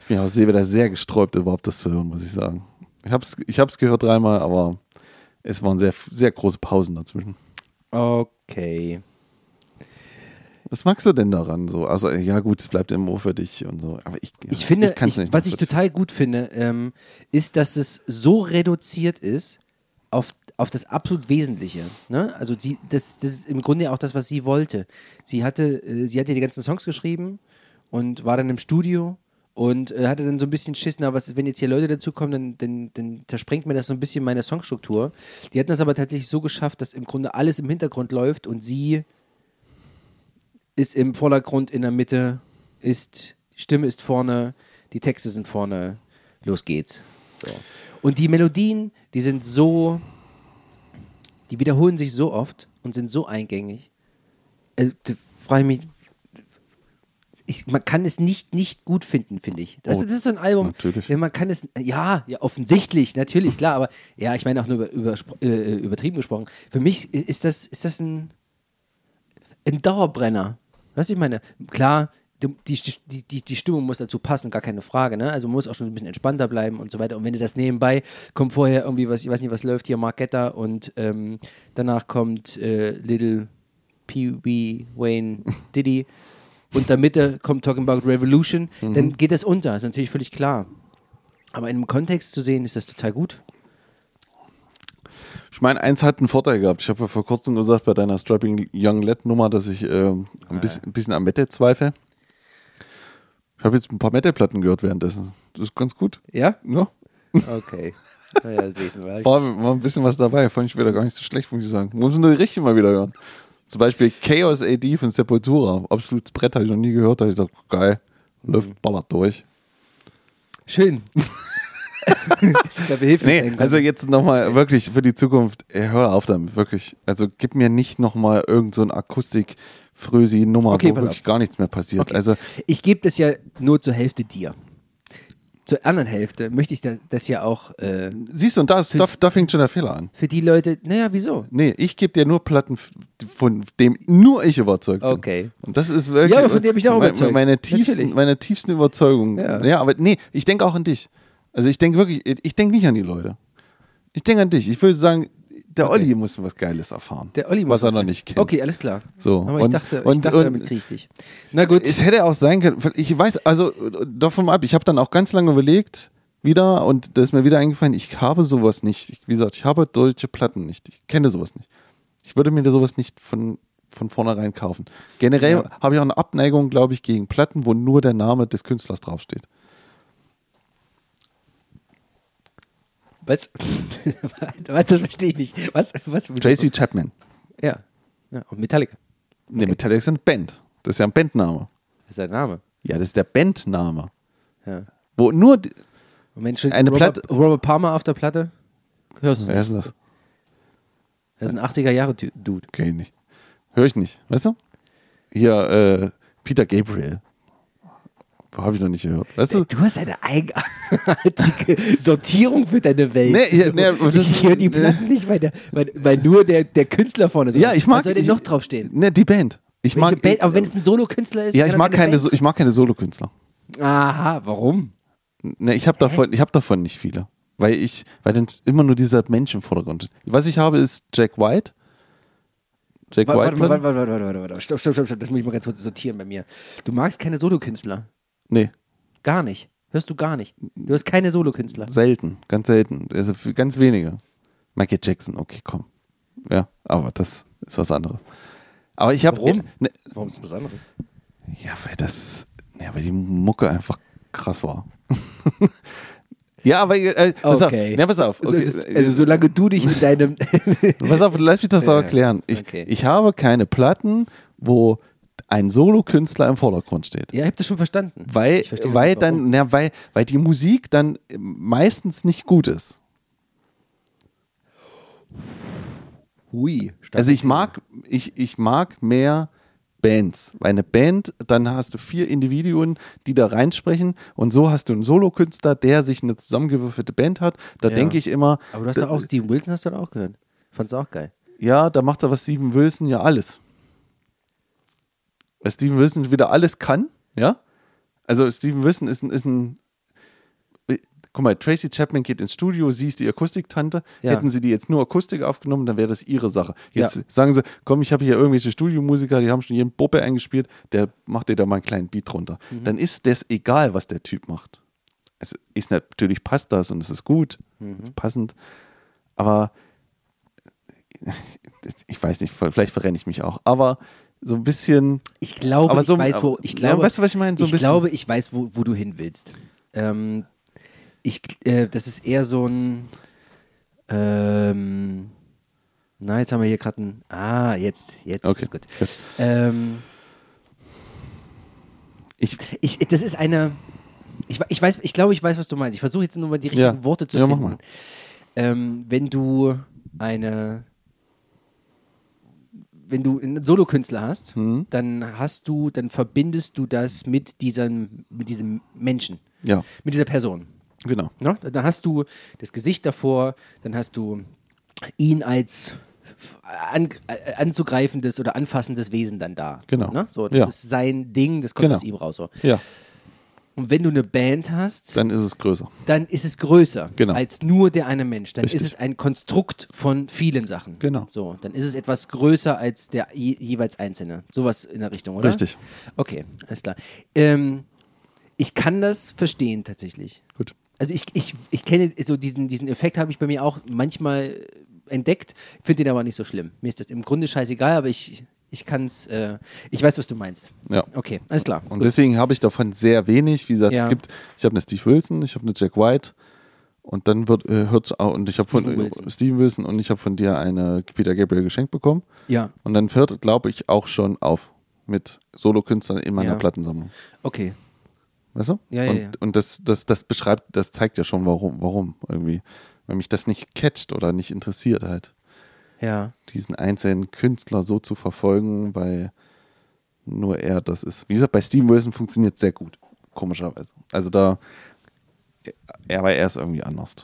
Ich bin auch wieder sehr gesträubt, überhaupt das zu hören, muss ich sagen. Ich habe es ich hab's gehört dreimal, aber es waren sehr, sehr große Pausen dazwischen. Okay. Was magst du denn daran so? Also, ja, gut, es bleibt im Ohr für dich und so. Aber ich, ja, Ich finde, kann's ich, nicht was ich total gut finde, ähm, ist, dass es so reduziert ist auf, auf das absolut Wesentliche. Ne? Also sie, das, das ist im Grunde auch das, was sie wollte. Sie hatte, äh, sie hatte die ganzen Songs geschrieben und war dann im Studio und äh, hatte dann so ein bisschen Schiss, na, was, wenn jetzt hier Leute dazukommen, dann, dann, dann zersprengt mir das so ein bisschen meine Songstruktur. Die hatten das aber tatsächlich so geschafft, dass im Grunde alles im Hintergrund läuft und sie ist im Vordergrund, in der Mitte, ist, die Stimme ist vorne, die Texte sind vorne, los geht's. So. Und die Melodien, die sind so, die wiederholen sich so oft und sind so eingängig. Also, da frage ich mich, ich, man kann es nicht, nicht gut finden, finde ich. Das, Oh, das ist so ein Album. natürlich. Ja, man kann es, ja, ja, offensichtlich, natürlich, klar, aber ja, ich meine auch nur über, über, äh, übertrieben gesprochen. Für mich ist das, ist das ein, ein Dauerbrenner. Weißt du, ich meine, klar, die, die, die, die Stimmung muss dazu passen, gar keine Frage, ne? Also man muss auch schon ein bisschen entspannter bleiben und so weiter. Und wenn du das nebenbei, kommt vorher irgendwie was, ich weiß nicht, was läuft hier, Marketta und ähm, danach kommt äh, Little Pee Wee Wayne Diddy und der Mitte kommt Talking About Revolution, dann geht das unter, ist natürlich völlig klar. Aber in einem Kontext zu sehen, ist das total gut. Ich meine, eins hat einen Vorteil gehabt. Ich habe ja vor kurzem gesagt bei deiner Strapping Young Lad Nummer, dass ich ähm, ein, bisschen, ein bisschen am Metal zweifle. Ich habe jetzt ein paar Metal-Platten gehört währenddessen. Das ist ganz gut. Ja? Ja. Okay. Ja. War, war ein bisschen was dabei. Fand ich wieder gar nicht so schlecht, muss ich sagen. Muss man nur richtig mal wieder hören. Zum Beispiel Chaos AD von Sepultura. Absolutes Brett habe ich noch nie gehört. Da hab ich gedacht, geil. Läuft, ballert durch. Schön. das ist. Nee, also jetzt nochmal wirklich für die Zukunft, hör auf damit, wirklich. Also gib mir nicht nochmal irgend so ein Akustik-Frösi-Nummer, Okay, wo wirklich auf. gar nichts mehr passiert. Okay. Also ich gebe das ja nur zur Hälfte dir. Zur anderen Hälfte möchte ich da- das ja auch äh, siehst du, und da, ist, da, da fängt schon der Fehler an. für die Leute, naja, wieso? Nee, ich gebe dir nur Platten, von dem nur ich überzeugt bin. Okay. Und das ist wirklich Ja, aber von dem ich auch meine, überzeugt. meine, tiefsten, Natürlich. meine tiefsten Überzeugungen. Ja. Ja. aber nee, ich denke auch an dich. Also ich denke wirklich, ich denke nicht an die Leute. Ich denke an dich. Ich würde sagen, der Okay. Olli muss was Geiles erfahren. Der Olli muss was er noch nicht kennt. Okay, alles klar. So, Aber ich und- dachte, ich und- dachte und- damit kriege ich dich. Na gut. Es hätte auch sein können, ich weiß, also davon ab, ich habe dann auch ganz lange überlegt, wieder, und da ist mir wieder eingefallen, ich habe sowas nicht. Ich, wie gesagt, ich habe deutsche Platten nicht. Ich kenne sowas nicht. Ich würde mir da sowas nicht von, von vornherein kaufen. Generell Ja. habe ich auch eine Abneigung, glaube ich, gegen Platten, wo nur der Name des Künstlers draufsteht. Was? was? Das verstehe ich nicht. Was? was Tracy Chapman. Ja. ja. Und Metallica. Nee, Metallica ist eine Band. Das ist ja ein Bandname. Das ist sein Name. Ja, das ist der Bandname. Ja. Wo nur. Moment, Eine Robert, Platte- Robert Palmer auf der Platte? Hörst du es wer ist das? Das ist ein 80er-Jahre-Dude. Kenn ich nicht. Höre ich nicht. Weißt du? Hier, äh, Peter Gabriel. Habe ich noch nicht gehört. Weißt du? Du hast eine eigenartige Sortierung für deine Welt. Nee, nee, das- ich höre die Platten nicht, weil, der, weil, weil nur der, der Künstler vorne drauf Ja, ich mag. Was soll denn noch draufstehen? Ne, die Band. Ich Welche mag. Band? Aber wenn es ein Solokünstler ist, ja, ich er mag keine so, ich mag keine Solokünstler. Aha, warum? Ne, ich habe davon, ich habe davon nicht viele, weil ich, weil dann immer nur dieser Mensch im Vordergrund. ist. Was ich habe, ist Jack White. Jack Warte, White. warte, warte, warte, warte, warte, warte. Stopp, stopp, stopp, stopp. Das muss ich mal ganz kurz sortieren bei mir. Du magst keine Solokünstler. Nee, Gar nicht. Hörst du gar nicht. Du hast keine Solokünstler. selten, ganz selten. Also ganz wenige. Michael Jackson, okay, komm. Ja, aber das ist was anderes. Aber ich habe. Warum? Ne, Warum ist das was anderes? Ja, weil das, ja, weil die Mucke einfach krass war. ja, aber äh, pass Okay. auf, ne, pass auf. Okay. Also, also solange du dich in deinem... pass auf, lass mich das auch Ja, erklären. Ich, okay. ich habe keine Platten, wo ein Solokünstler im Vordergrund steht. ja, ich hab das schon verstanden. Weil, weil dann, na, weil, weil die Musik dann meistens nicht gut ist. Hui. Also ich mag, ich, ich mag mehr Bands. Weil eine Band, dann hast du vier Individuen, die da reinsprechen und so hast du einen Solokünstler, der sich eine zusammengewürfelte Band hat. Da Ja. denke ich immer, Aber du hast doch auch Steven Wilson hast du auch gehört. Fand's auch geil. ja, da macht aber Steven Wilson ja alles. Weil Steven Wilson wieder alles kann, ja. Also Steven Wilson ist ein, ist ein guck mal, Tracy Chapman geht ins Studio, sie ist die Akustiktante. Ja. Hätten sie die jetzt nur Akustik aufgenommen, dann wäre das ihre Sache. Jetzt Ja. sagen sie, komm, ich habe hier irgendwelche Studiomusiker, die haben schon jeden Boppe eingespielt, der macht dir da mal einen kleinen Beat drunter. Mhm. Dann ist das egal, was der Typ macht. Es ist natürlich passt das und es ist gut, Mhm. passend, aber ich weiß nicht, vielleicht verrenne ich mich auch, aber so ein bisschen, Ich glaube, Aber ich so- weiß, wo. Ich ja, glaube, weißt du, was ich meine? So ich bisschen. glaube, ich weiß, wo, wo du hin willst. Ähm, ich, äh, das ist eher so ein. Ähm, na, jetzt haben wir hier gerade ein. Ah, jetzt, jetzt Okay. ist gut. Ähm, ich, ich, das ist eine. Ich, ich weiß, ich glaube, ich weiß, was du meinst. Ich versuche jetzt nur mal die richtigen Ja. Worte zu Ja, mach finden. mal. Ähm, wenn du eine, wenn du einen Solokünstler hast, Mhm. dann hast du, dann verbindest du das mit diesem, mit diesem Menschen, ja, mit dieser Person. genau. Ne? Dann hast du das Gesicht davor, dann hast du ihn als an, äh, anzugreifendes oder anfassendes Wesen dann da. Genau. Ne? So, das Ja. ist sein Ding, das kommt Genau. aus ihm raus. So. Ja, Und wenn du eine Band hast, dann ist es größer. dann ist es größer Genau. als nur der eine Mensch. Dann Richtig. ist es ein Konstrukt von vielen Sachen. Genau. So, dann ist es etwas größer als der je, jeweils Einzelne. Sowas in der Richtung, oder? Richtig. Okay, alles klar. Ähm, ich kann das verstehen tatsächlich. Gut. Also ich, ich, ich kenne so diesen, diesen Effekt habe ich bei mir auch manchmal entdeckt, finde den aber nicht so schlimm. Mir ist das im Grunde scheißegal, aber ich, ich kann es, äh, ich weiß, was du meinst. Ja. Okay, alles klar. Und Gut. deswegen habe ich davon sehr wenig. Wie gesagt, Ja. es gibt, ich habe eine Steve Wilson, ich habe eine Jack White und dann wird äh, hört's auch und ich habe von Steven Wilson. Steven Wilson und ich habe von dir eine Peter Gabriel geschenkt bekommen Ja, und dann hört, glaube ich, auch schon auf mit Solokünstlern in meiner Ja. Plattensammlung. okay. Weißt du? Ja, ja, und ja. und das, das, das beschreibt, das zeigt ja schon, warum, warum irgendwie. Wenn mich das nicht catcht oder nicht interessiert halt, Ja. diesen einzelnen Künstler so zu verfolgen, weil nur er das ist. Wie gesagt, bei Steven Wilson funktioniert sehr gut, komischerweise. Also da, er, aber er ist irgendwie anders.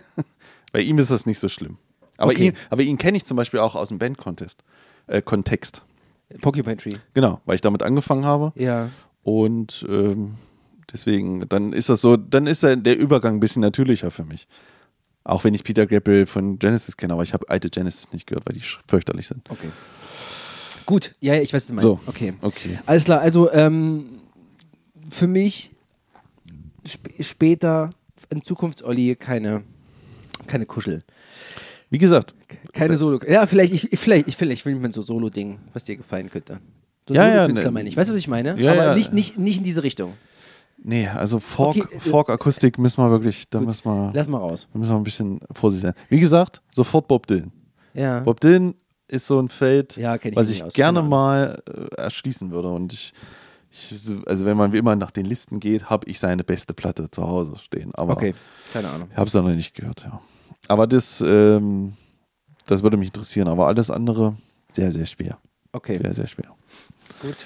bei ihm ist das nicht so schlimm. Aber Okay. ihn, aber ihn kenne ich zum Beispiel auch aus dem Band-Contest. Äh, Kontext. Porcupine Tree. Genau, weil ich damit angefangen habe. Ja. Und ähm, Deswegen, dann ist das so, dann ist der der Übergang ein bisschen natürlicher für mich. Auch wenn ich Peter Gabriel von Genesis kenne, aber ich habe alte Genesis nicht gehört, weil die fürchterlich sind. Okay. Gut, ja, ich weiß, was du meinst. So. Okay. Okay. Alles klar, also ähm, für mich sp später in Zukunfts-Olli keine, keine Kuschel. Wie gesagt, Keine Solo. Ja, vielleicht, ich, vielleicht, ich, vielleicht will ich mal so Solo-Ding, was dir gefallen könnte. So Ja, ja, Solo-Künstler ne- meine ich. Weißt du, was ich meine? Ja, Aber ja. Nicht, nicht, nicht in diese Richtung. Nee, also Fork, Okay, äh, Fork-Akustik müssen wir wirklich, da Gut. müssen wir, Lass mal raus. da müssen wir ein bisschen vorsichtig sein. Wie gesagt, sofort Bob Dylan. Ja. Bob Dylan ist so ein Feld, Ja, ich was ich aus, gerne keine mal äh, erschließen würde. Und ich, ich, also wenn man wie immer nach den Listen geht, habe ich seine beste Platte zu Hause stehen. Aber Okay, keine Ahnung. ich habe es noch nicht gehört, ja. Aber das, ähm, das würde mich interessieren. Aber alles andere sehr, sehr schwer. Okay, Sehr, sehr schwer. gut.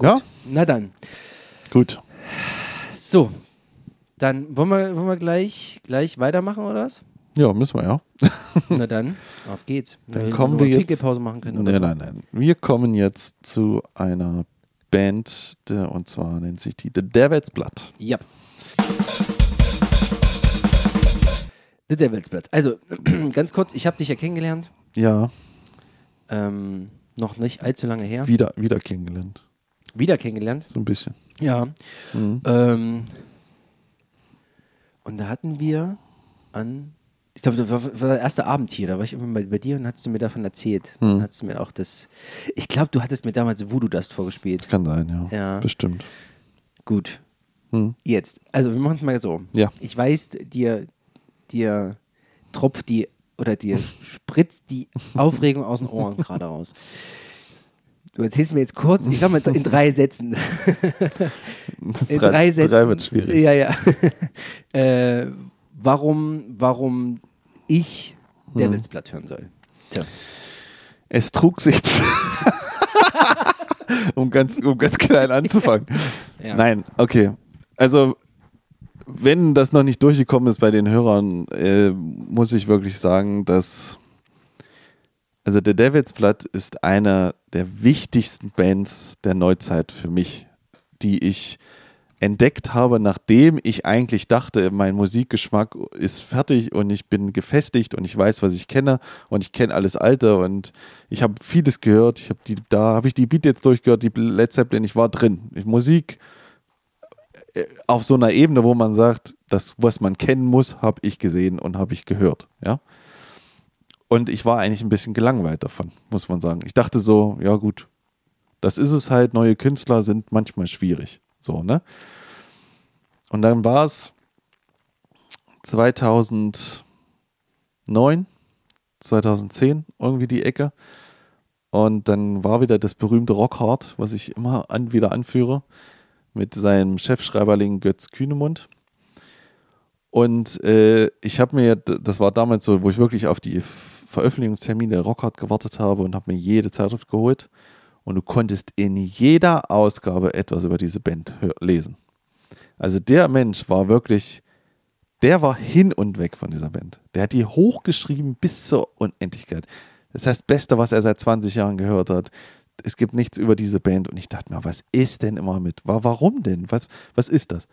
Ja, Na dann. gut. So, dann wollen wir, wollen wir gleich, gleich weitermachen oder was? Ja, müssen wir ja. Na dann, auf geht's. Dann Wenn kommen wir jetzt- Pinkelpause machen können. Nein, so. nein, nein. Wir kommen jetzt zu einer Band, der, und zwar nennt sich die The Devil's Blood. Ja. The Devil's Blood. Also, ganz kurz, ich habe dich ja kennengelernt. Ja, Ähm, noch nicht allzu lange her. wieder, wieder kennengelernt. Wieder kennengelernt. So ein bisschen. Ja. Mhm. Ähm, und da hatten wir an, ich glaube, das war, war der erste Abend hier, da war ich immer bei, bei dir und hast du mir davon erzählt. Mhm. Dann hast du mir auch das, ich glaube, du hattest mir damals Voodoo Dust vorgespielt. Kann sein, ja. Ja. Bestimmt. Gut, Hm. jetzt. Also wir machen es mal so. Ja. Ich weiß, dir, dir tropft die oder dir spritzt die Aufregung aus den Ohren gerade raus. Du erzählst mir jetzt kurz, ich sag mal in drei Sätzen. In drei, Sätzen. Drei wird schwierig. Ja, ja. äh, warum, warum ich Hm. Devil's Blood hören soll. Tja. Es trug sich. um, ganz, um ganz klein anzufangen. Ja. Nein, okay. Also, wenn das noch nicht durchgekommen ist bei den Hörern, äh, muss ich wirklich sagen, dass. Also, The Devil's Blood ist eine der wichtigsten Bands der Neuzeit für mich, die ich entdeckt habe, nachdem ich eigentlich dachte, mein Musikgeschmack ist fertig und ich bin gefestigt und ich weiß, was ich kenne und ich kenne alles Alte und ich habe vieles gehört. Ich habe die, da habe ich die Beat jetzt durchgehört, die Led Zeppelin, ich war drin. Ich, Musik äh, auf so einer Ebene, wo man sagt, das, was man kennen muss, habe ich gesehen und habe ich gehört. Ja. Und ich war eigentlich ein bisschen gelangweilt davon, muss man sagen. Ich dachte so, ja gut, das ist es halt, neue Künstler sind manchmal schwierig. So, ne? Und dann war es 2009, 2010 irgendwie die Ecke. Und dann war wieder das berühmte Rockhard, was ich immer an, wieder anführe, mit seinem Chefschreiberling Götz Kühnemund. Und äh, ich habe mir, das war damals so, wo ich wirklich auf die Veröffentlichungstermine der Rockhard gewartet habe und habe mir jede Zeitschrift geholt. Und du konntest in jeder Ausgabe etwas über diese Band lesen. Also der Mensch war wirklich, der war hin und weg von dieser Band. Der hat die hochgeschrieben bis zur Unendlichkeit. Das heißt, Beste, was er seit 20 Jahren gehört hat. Es gibt nichts über diese Band. Und ich dachte mir, was ist denn immer mit? Wa- Warum denn? Was, was ist das?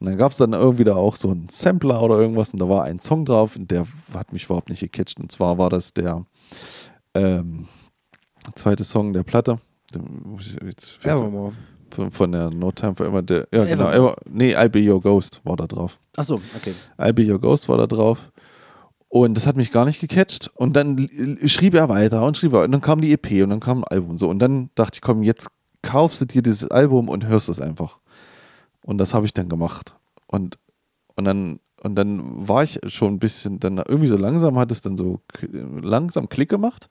Und dann gab es dann irgendwie da auch so einen Sampler oder irgendwas und da war ein Song drauf und der hat mich überhaupt nicht gecatcht. Und zwar war das der ähm, zweite Song der Platte. Jetzt Evermore. von, von der No Time for Ever. Der, ja, genau. Evermore. Ever, nee, I'll Be Your Ghost war da drauf. Achso, okay. I'll Be Your Ghost war da drauf. Und das hat mich gar nicht gecatcht. Und dann schrieb er weiter und schrieb weiter. Und dann kam die EP und dann kam ein Album. So. Und dann dachte ich, komm, jetzt kaufst du dir dieses Album und hörst es einfach. Und das habe ich dann gemacht. Und, und dann. Und dann war ich schon ein bisschen, dann irgendwie so langsam hat es dann so langsam Klick gemacht.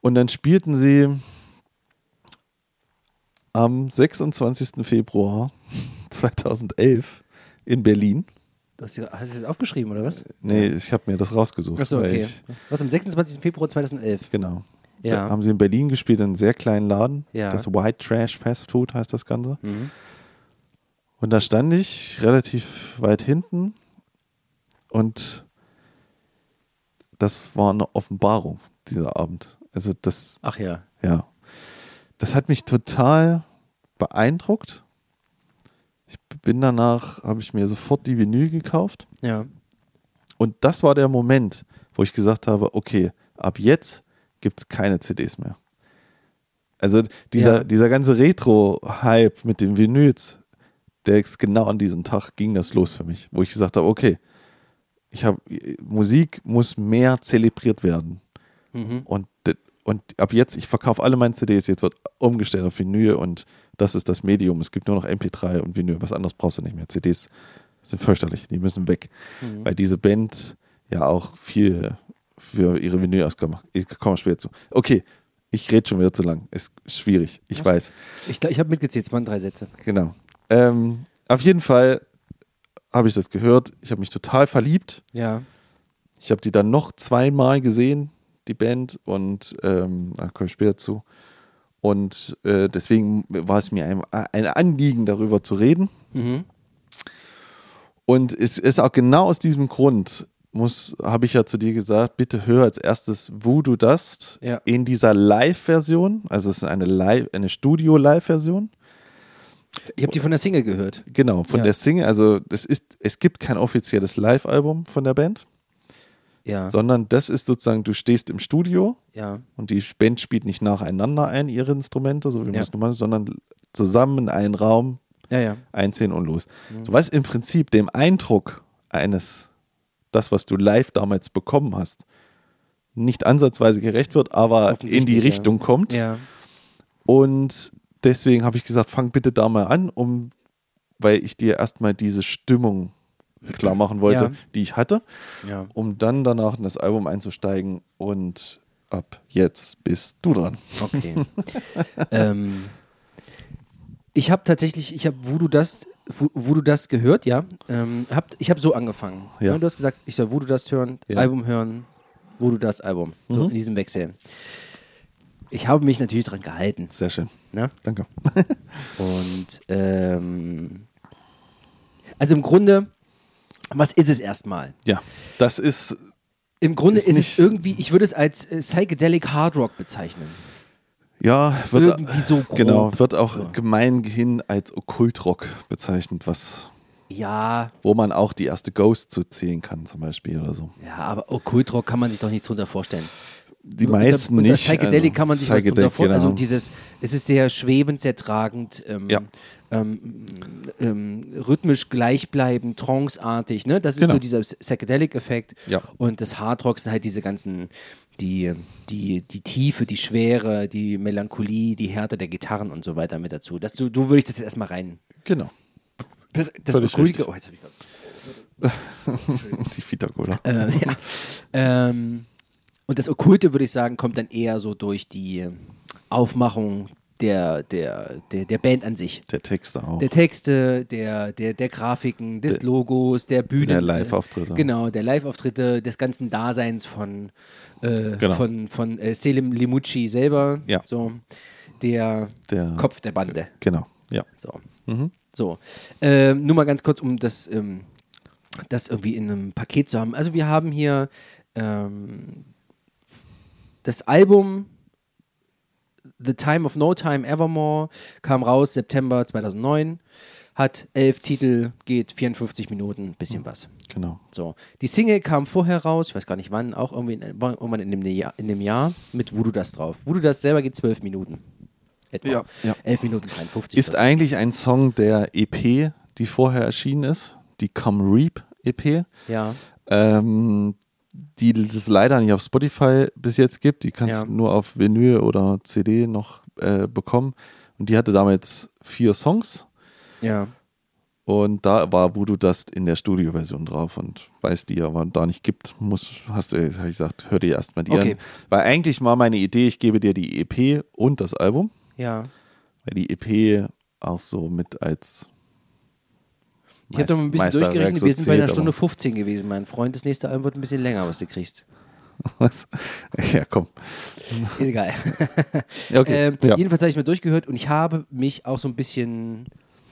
Und dann spielten sie am 26. Februar 2011 in Berlin. Du hast, dir- hast du das aufgeschrieben, oder was? Nee, ich habe mir das rausgesucht. Achso, okay. Ich, Was am 26. Februar 2011. genau. Ja. Da haben sie in Berlin gespielt, in einem sehr kleinen Laden. Ja. Das White Trash Fast Food heißt das Ganze. Mhm. Und da stand ich relativ weit hinten und das war eine Offenbarung, dieser Abend. Also das, Ach ja. ja, das hat mich total beeindruckt, Ich bin danach, habe ich mir sofort die Vinyl gekauft. Ja. Und das war der Moment, wo ich gesagt habe, okay, ab jetzt gibt es keine CDs mehr. Also dieser, Ja. dieser ganze Retro-Hype mit den Vinyls, der ist genau an diesem Tag ging das los für mich, wo ich gesagt habe, okay, ich habe Musik muss mehr zelebriert werden. Mhm. Und, und ab jetzt, ich verkaufe alle meine CDs, jetzt wird umgestellt auf Vinyl und das ist das Medium. Es gibt nur noch MP3 und Vinyl, was anderes brauchst du nicht mehr. CDs sind fürchterlich, die müssen weg. Mhm. Weil diese Band ja auch viel für ihre Vinyl-Ausgaben macht. Ich komme später zu. Okay, ich rede schon wieder zu lang. Ist schwierig, ich weiß. Ich, ich habe mitgezählt, es waren drei Sätze. Genau. Ähm, auf jeden Fall habe ich das gehört. Ich habe mich total verliebt. Ja. Ich habe die dann noch zweimal gesehen, die Band, und ähm, da komme ich später zu. Und äh, deswegen war es mir ein, ein Anliegen, darüber zu reden. Mhm. Und es ist auch genau aus diesem Grund, muss, habe ich ja zu dir gesagt, bitte hör als erstes Voodoo Dust Ja. in dieser Live-Version. Also es ist eine, Live, eine Studio-Live-Version. Ich habe die von der Single gehört. Genau, von Ja. der Single. Also das ist, es gibt kein offizielles Live-Album von der Band, Ja. sondern das ist sozusagen, du stehst im Studio Ja. und die Band spielt nicht nacheinander ein, ihre Instrumente, so wie man Ja. es normal ist, sondern zusammen in einen Raum einziehen und los. Du weißt im Prinzip dem Eindruck eines, das, was du live damals bekommen hast, nicht ansatzweise gerecht wird, aber in die. Richtung kommt. Und deswegen habe ich gesagt, fang bitte da mal an, um, weil ich dir erstmal diese Stimmung klar machen wollte, Ja. die ich hatte, Ja. um dann danach in das Album einzusteigen und ab jetzt bist du dran. Okay. ähm, ich habe tatsächlich, ich habe Voodoo das, Vo- Voodoo das gehört, ja. Ähm, hab, ich habe so angefangen. Ja. Du hast gesagt, ich soll Voodoo das hören. Album hören, Voodoo das Album. So Mhm. in diesem Wechsel. Ich habe mich natürlich dran gehalten. Sehr schön. Ne? Danke. Und ähm, also im Grunde, was ist es erstmal? Ja, das ist Im Grunde Ist ist, es irgendwie, ich würde es als äh, Psychedelic Hard Rock bezeichnen. Ja, wird, Irgendwie so grob. Genau, wird auch So. gemeinhin als Okkultrock bezeichnet, was, Ja, wo man auch die erste Ghost zu zählen kann, zum Beispiel oder so. ja, aber Okkultrock kann man sich doch nichts drunter vorstellen. Die Unter- meisten unter nicht. Psychedelic also kann man sich was drunter vorstellen. Also genau. dieses, es ist sehr schwebend, sehr tragend, ähm, Ja. Ähm, ähm, rhythmisch gleichbleibend, tranceartig. Ne? Das ist Genau. so dieser Psychedelic-Effekt. Ja. Und das Hardrock sind halt diese ganzen, die, die, die Tiefe, die Schwere, die Melancholie, die Härte der Gitarren und so weiter mit dazu. Das, du, du würde ich das jetzt erstmal rein. Genau. Das, das richtig. oh, jetzt hab ich grad- Die Vita-Cola. äh, ja. ähm, und das Okkulte, würde ich sagen, kommt dann eher so durch die Aufmachung der, der, der, der Band an sich. Der Texte auch. Der Texte, der, der, der Grafiken, des Logos, der Bühne. Der Live-Auftritte. Genau, der Live-Auftritte, des ganzen Daseins von, äh, Genau. von, von äh, Selim Limucci selber. Ja. So, der, Der- Kopf der Bande. Genau, ja. So. Mhm. So. Ähm, nur mal ganz kurz, um das, ähm, das irgendwie in einem Paket zu haben. Also wir haben hier ähm, das Album The Time of No Time Evermore kam raus September 2009, hat elf Titel, geht 54 Minuten, bisschen was. Genau. So. Die Single kam vorher raus, ich weiß gar nicht wann, auch irgendwie in, irgendwann in dem, Jahr, in dem Jahr mit Voodoo Das drauf. Voodoo Das selber geht zwölf Minuten. Etwa. Ja, ja. 11 Minuten 53. Ist eigentlich ein Song der EP, die vorher erschienen ist, die Come Reap EP, ja. ähm, die es leider nicht auf Spotify bis jetzt gibt. Die kannst Ja. du nur auf Vinyl oder CD noch äh, bekommen. Und die hatte damals vier Songs. Ja. Und da war Voodoo Dust in der Studioversion drauf und weil es die aber da nicht gibt, muss, hast du, habe ich gesagt, hör dir erstmal die Okay. an. Weil eigentlich war meine Idee, ich gebe dir die EP und das Album, Ja. weil die EP auch so mit als Ich habe da mal ein bisschen Meisterwerk durchgerechnet, so wir sind bei einer Stunde aber- 15 gewesen. Mein Freund, das nächste Album wird ein bisschen länger, was du kriegst. Was? Ja, komm. Ist egal. Okay. ähm, ja. Jedenfalls habe ich es mir durchgehört und ich habe mich auch so ein bisschen.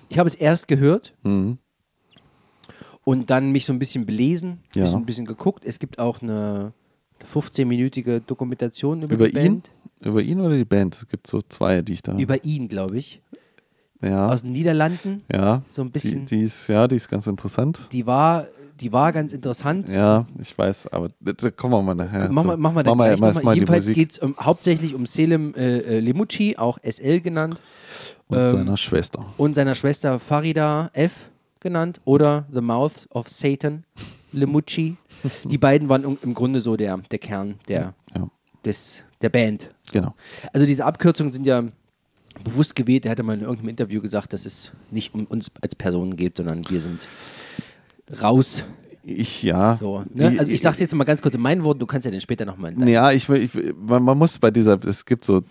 Ich habe es erst gehört Mhm. und dann mich so ein bisschen belesen, Ja. bisschen, ein bisschen geguckt. Es gibt auch eine 15-minütige Dokumentation über, Über die ihn? Band. Über ihn oder die Band? Es gibt so zwei, die ich da. Über ihn, glaube ich. Ja. aus den Niederlanden. ja. So ein Die, bisschen. die ist, ja, die ist ganz interessant. Die war, die war ganz interessant. Ja, ich weiß, aber da kommen wir mal nachher. Machen wir, machen wir dann gleich mal. mal die Jedenfalls geht es um, hauptsächlich um Selim äh, äh, Lemucci, auch SL genannt, und ähm, seiner Schwester. und seiner Schwester Farida F. genannt oder The Mouth of Satan Lemucci. Die beiden waren im- im Grunde so der, der Kern der, Ja, des, der Band. genau. Also diese Abkürzungen sind ja bewusst gewählt. Er hatte mal in irgendeinem Interview gesagt, dass es nicht um uns als Personen geht, sondern wir sind raus. Ich, ja. So, ne? Also ich sag's jetzt mal ganz kurz in meinen Worten, du kannst ja dann später nochmal. Ja, ich, ich will- man, man muss bei dieser, es gibt so,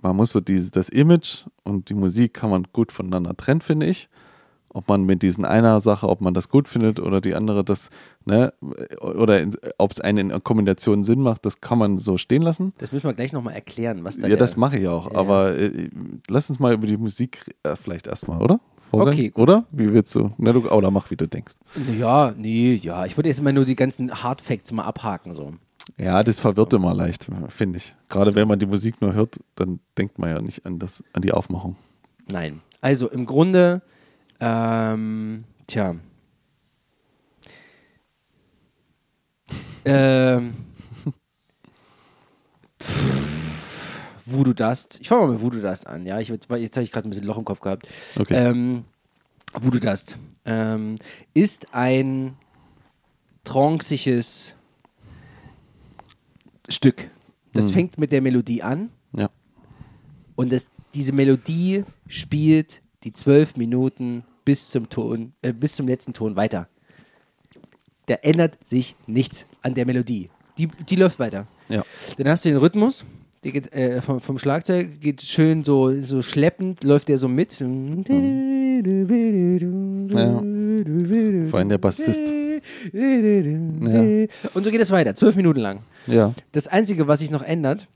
man muss so dieses, das Image und die Musik kann man gut voneinander trennen, finde ich. Ob man mit diesen einer Sache, ob man das gut findet oder die andere, das, ne, oder ob es einen in Kombination Sinn macht, das kann man so stehen lassen. Das müssen wir gleich nochmal erklären, was da Ja, das mache ich auch. Ja, aber äh, lass uns mal über die Musik äh, vielleicht erstmal, oder? Vorgehen? Okay, gut. Oder? Wie willst du? Na, du, oder mach, wie du denkst. Ja, nee, ja. Ich würde jetzt mal nur die ganzen Hard Facts mal abhaken. So. Ja, das verwirrt immer leicht, finde ich. Gerade wenn man die Musik nur hört, dann denkt man ja nicht an, das, an die Aufmachung. Nein. Also im Grunde, ähm, tja. ähm, pff, Voodoo Dust. Ich fange mal mit Voodoo Dust an. Ja, ich, jetzt jetzt habe ich gerade ein bisschen Loch im Kopf gehabt. Okay. Ähm, Voodoo Dust ähm, ist ein tranceisches Stück. Das Hm. fängt mit der Melodie an Ja. und das, diese Melodie spielt die zwölf Minuten bis zum Ton, äh, bis zum letzten Ton weiter. Da ändert sich nichts an der Melodie. Die, die läuft weiter. Ja. Dann hast du den Rhythmus, der geht, äh, vom, vom Schlagzeug geht schön so, so schleppend, läuft der so mit. Vor allem der Bassist. Und so geht es weiter, zwölf Minuten lang. Ja. Das Einzige, was sich noch ändert,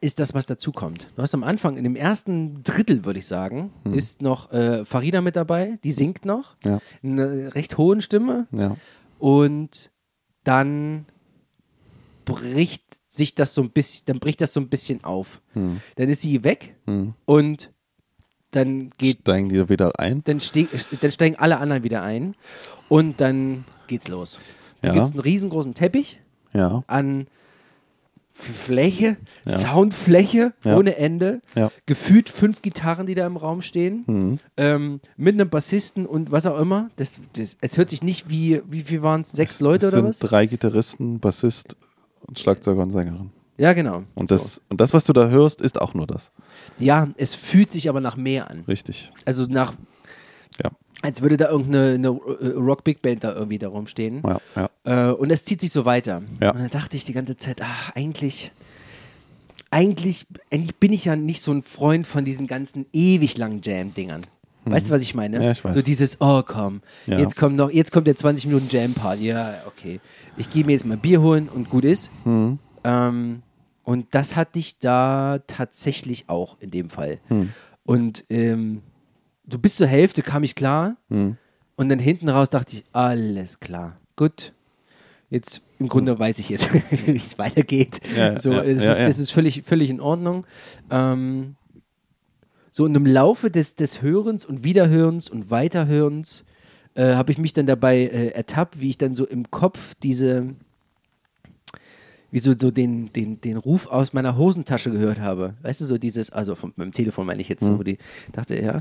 ist das, was dazukommt. Du hast am Anfang, in dem ersten Drittel, würde ich sagen, ist noch äh, Farida mit dabei, die singt noch, Ja. in einer recht hohen Stimme Ja. und dann bricht sich das so ein bisschen, dann bricht das so ein bisschen auf. Hm. Dann ist sie weg Hm. und dann geht Steigen die wieder ein? dann, ste dann steigen alle anderen wieder ein und dann geht's los. Da Ja. gibt es einen riesengroßen Teppich Ja. an Fläche, Ja. Soundfläche Ja. ohne Ende, Ja. gefühlt fünf Gitarren, die da im Raum stehen, Mhm. ähm, mit einem Bassisten und was auch immer. Das, das, es hört sich nicht wie, wie viel waren es, sechs Leute es oder sind was? drei Gitarristen, Bassist und Schlagzeuger und Sängerin. Ja, genau. Und das, und das, was du da hörst, ist auch nur das. Ja, es fühlt sich aber nach mehr an. Richtig. Also nach, Ja. Als würde da irgendeine eine äh, Rock-Big-Band da irgendwie da rumstehen. Ja. ja. Äh, und es zieht sich so weiter. Ja. Und dann dachte ich die ganze Zeit, ach, eigentlich, eigentlich, eigentlich bin ich ja nicht so ein Freund von diesen ganzen ewig langen Jam-Dingern. Weißt du, was ich meine? Mhm. Ja, ich weiß. So dieses, oh komm, jetzt kommt noch, jetzt kommt der 20 Minuten Jam-Part. Ja, okay. Ich gehe mir jetzt mal Bier holen und gut ist. Mhm. Ähm, und das hatte ich da tatsächlich auch in dem Fall. Hm. Und ähm, so bis zur Hälfte kam ich klar. Hm. Und dann hinten raus dachte ich, alles klar, gut. Jetzt im Grunde weiß ich jetzt, wie es weitergeht. Hm. Ja, so, ja, das, ja, ist, das ist völlig, völlig in Ordnung. Ähm, so und im Laufe des, des Hörens und Wiederhörens und Weiterhörens äh, habe ich mich dann dabei äh, ertappt, wie ich dann so im Kopf diese, wie so, so den, den, den Ruf aus meiner Hosentasche gehört habe. Weißt du, so dieses, also vom, mit dem Telefon meine ich jetzt, Mhm. wo die dachte, ja,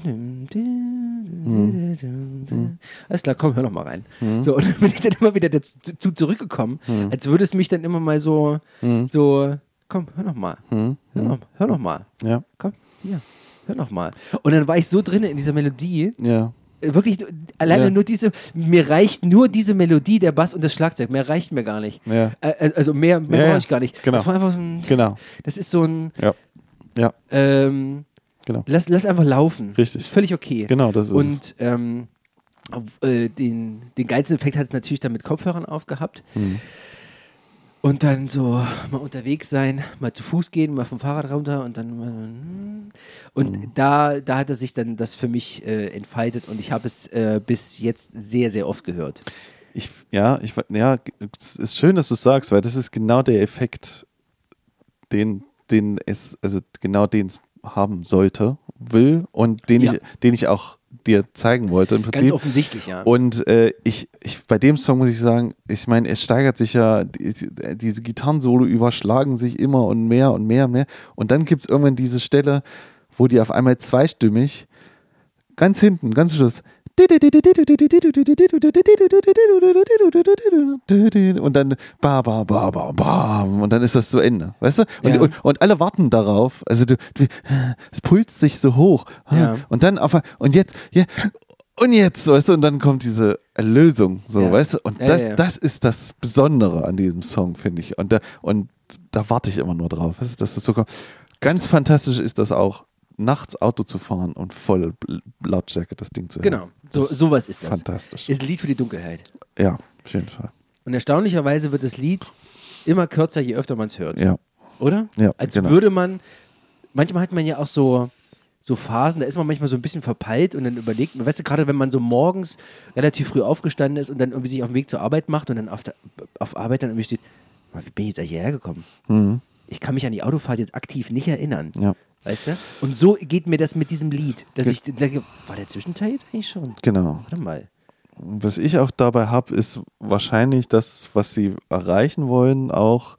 alles klar, komm, hör noch mal rein. Mhm. So, und dann bin ich dann immer wieder dazu zurückgekommen, als würde es mich dann immer mal so, Mhm. so, komm, hör noch mal, Hm. hör noch, hör noch mal, Ja. komm, hier, hör noch mal. Und dann war ich so drin in dieser Melodie, Ja. Äh, wirklich alleine Ja. nur diese, mir reicht nur diese Melodie, der Bass und das Schlagzeug, mehr reicht mir gar nicht. Ja. Also mehr, mehr Ja, brauche ich gar nicht. Genau. Das war einfach so ein, Genau. das ist so ein, Ja. Ja. ähm, Genau. lass, lass einfach laufen. Richtig. Ist völlig okay. Genau, das ist. Und ähm, äh, den, den geilsten Effekt hat es natürlich dann mit Kopfhörern aufgehabt. Mhm. Und dann so mal unterwegs sein, mal zu Fuß gehen, mal vom Fahrrad runter und dann mal, und Mhm. da, da hat es sich dann das für mich äh, entfaltet und ich habe es äh, bis jetzt sehr, sehr oft gehört. Ich, ja, ich, ja, es ist schön, dass du es sagst, weil das ist genau der Effekt, den, den es, also genau den es haben sollte will und den, Ja. ich, den ich auch dir zeigen wollte im Ganz Prinzip. offensichtlich, ja. Und äh, ich, ich, bei dem Song muss ich sagen, ich meine, es steigert sich ja, die, diese Gitarrensolo überschlagen sich immer und mehr und mehr und mehr. Und dann gibt es irgendwann diese Stelle, wo die auf einmal zweistimmig, ganz hinten, ganz Schluss, und dann ba ba ba ba bam und dann ist das zu Ende, weißt du? Und, Ja. und, und alle warten darauf. Also du, du, es pulst sich so hoch Ja. und dann auf und jetzt ja, und jetzt, weißt du, und dann kommt diese Erlösung, so, Ja. weißt du? Und das, ja, ja. das ist das Besondere an diesem Song, finde ich. Und da, und da warte ich immer nur drauf. Weißt du, das ist sogar ganz fantastisch ist das auch, nachts Auto zu fahren und voll Lautstärke das Ding zu hören. genau, so, sowas ist das. Fantastisch. Ist ein Lied für die Dunkelheit. Ja, auf jeden Fall. Und erstaunlicherweise wird das Lied immer kürzer, je öfter man es hört. Ja. Oder? Ja, Als genau. würde man, manchmal hat man ja auch so, so Phasen, da ist man manchmal so ein bisschen verpeilt und dann überlegt man, weißt du, gerade wenn man so morgens relativ früh aufgestanden ist und dann irgendwie sich auf den Weg zur Arbeit macht und dann auf, der, auf Arbeit dann irgendwie steht, "Mal, wie bin ich jetzt eigentlich hierher gekommen? Mhm. Ich kann mich an die Autofahrt jetzt aktiv nicht erinnern. Ja. Weißt du? Und so geht mir das mit diesem Lied, dass ich denke, war der Zwischenteil jetzt eigentlich schon? Genau. Warte mal. Was ich auch dabei habe, ist wahrscheinlich das, was sie erreichen wollen, auch,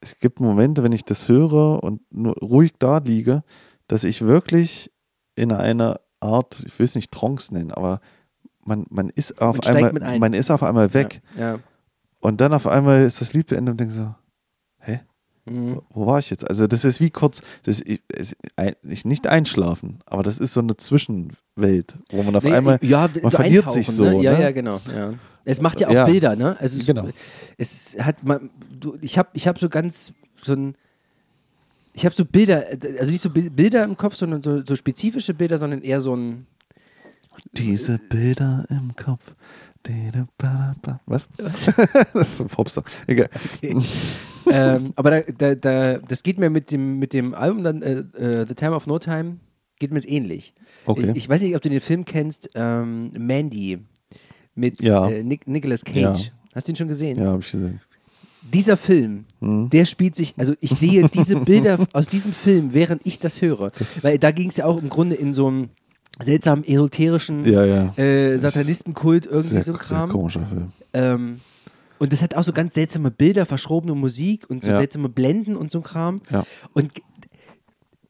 es gibt Momente, wenn ich das höre und nur ruhig da liege, dass ich wirklich in einer Art, ich will es nicht Trance nennen, aber man, man ist auf Man einmal, ein. man ist auf einmal weg. Ja. ja. Und dann auf einmal ist das Lied beendet und denke so? Mhm. Wo war ich jetzt? Also das ist wie kurz, das ist nicht einschlafen, aber das ist so eine Zwischenwelt, wo man auf Nee, einmal, ja, man verliert sich so. Ne? Ja, ne? ja, genau. Ja. Es macht ja auch Ja. Bilder, ne? Also es, Genau. es hat man, du, ich habe ich hab so ganz so ein ich habe so Bilder, also nicht so Bi- Bilder im Kopf, sondern so, so spezifische Bilder, sondern eher so ein Diese Bilder im Kopf. Was? das ist ein Popsong. Egal. Ähm, aber da, da, da, das geht mir mit dem, mit dem Album dann, äh, äh, The Time of No Time, geht mir jetzt ähnlich. Okay. Ich, ich weiß nicht, ob du den Film kennst, ähm, Mandy mit Ja. äh, Nic Nicolas Cage. Ja. Hast du ihn schon gesehen? Ja, habe ich gesehen. Dieser Film, Mhm. der spielt sich, also ich sehe diese Bilder aus diesem Film, während ich das höre. Weil da ging es ja auch im Grunde in so einem seltsamen esoterischen Ja, ja. äh, Satanistenkult, irgendwie Sehr, so ein sehr Kram. komischer Film. Ähm, und das hat auch so ganz seltsame Bilder, verschrobene Musik und so Ja. seltsame Blenden und so ein Kram. Ja. Und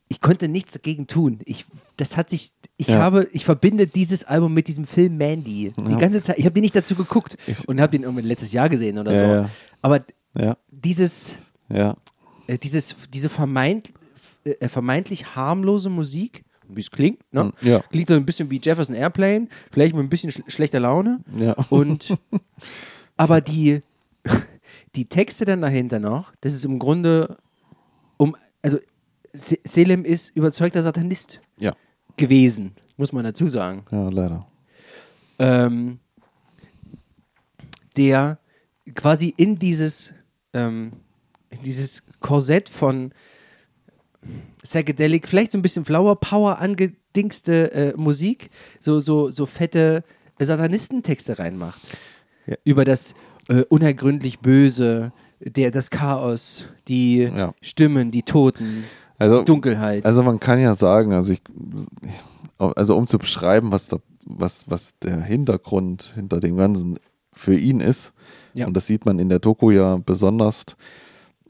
ich konnte nichts dagegen tun. Ich, das hat sich, ich Ja. habe, ich verbinde dieses Album mit diesem Film Mandy. Die ganze Zeit. Ich habe den nicht dazu geguckt Ich- und habe den irgendwann letztes Jahr gesehen oder so. Aber dieses, äh, dieses, diese vermeint, äh, vermeintlich harmlose Musik, wie es klingt, ne? Ja. Klingt so ein bisschen wie Jefferson Airplane, vielleicht mit ein bisschen schl schlechter Laune. Ja. Und aber die, die Texte dann dahinter noch, das ist im Grunde um, also Se- Selim ist überzeugter Satanist Ja. gewesen, muss man dazu sagen. Ja, leider. Ähm, der quasi in dieses, ähm, in dieses Korsett von Psychedelic, vielleicht so ein bisschen Flower Power angedingste äh, Musik, so, so, so fette Satanistentexte reinmacht. Ja. Über das äh, unergründlich Böse, der, das Chaos, die Ja. Stimmen, die Toten, Also, die Dunkelheit. also man kann ja sagen, also ich, also um zu beschreiben, was der, was, was der Hintergrund hinter dem Ganzen für ihn ist, Ja. und das sieht man in der Doku ja besonders,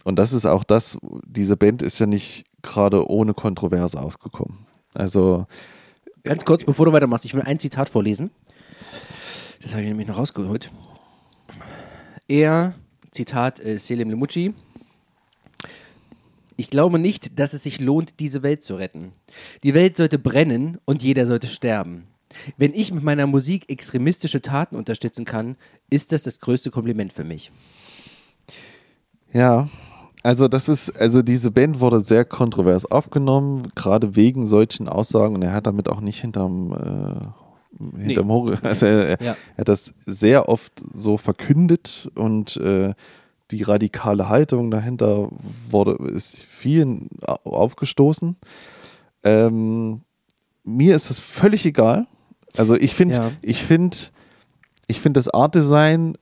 und das ist auch das, diese Band ist ja nicht gerade ohne Kontroverse ausgekommen. Also, Ganz kurz, bevor du weitermachst, ich will ein Zitat vorlesen. Das habe ich nämlich noch rausgeholt. Er, Zitat äh, Selim Lemucci, ich glaube nicht, dass es sich lohnt, diese Welt zu retten. Die Welt sollte brennen und jeder sollte sterben. Wenn ich mit meiner Musik extremistische Taten unterstützen kann, ist das das größte Kompliment für mich. Ja, also das ist, also diese Band wurde sehr kontrovers aufgenommen, gerade wegen solchen Aussagen und er hat damit auch nicht hinterm, äh, hinterm Hor- also er, er, Ja. hat das sehr oft so verkündet und äh, die radikale Haltung dahinter wurde, ist vielen au- aufgestoßen. Ähm, mir ist es völlig egal. Also ich finde, Ja. ich finde, ich finde das Art Design,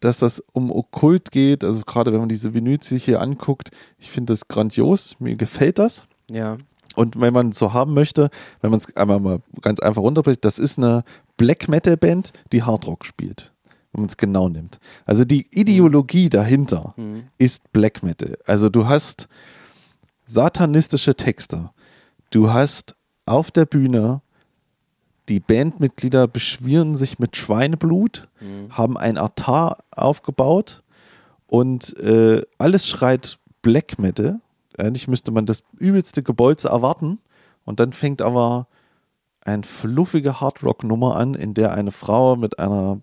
dass das um Okkult geht, also gerade wenn man diese sich hier anguckt, ich finde das grandios, mir gefällt das. Ja. Und wenn man es so haben möchte, wenn man es einmal mal ganz einfach runterbricht, das ist eine Black Metal Band, die Hard Rock spielt. Wenn man es genau nimmt. Also die Ideologie dahinter Mhm. ist Black Metal. Also du hast satanistische Texte. Du hast auf der Bühne die Bandmitglieder beschweren sich mit Schweineblut, haben ein Altar aufgebaut und äh, alles schreit Black Metal. Eigentlich müsste man das übelste Gebolze erwarten. Und dann fängt aber eine fluffige Hardrock-Nummer an, in der eine Frau mit einer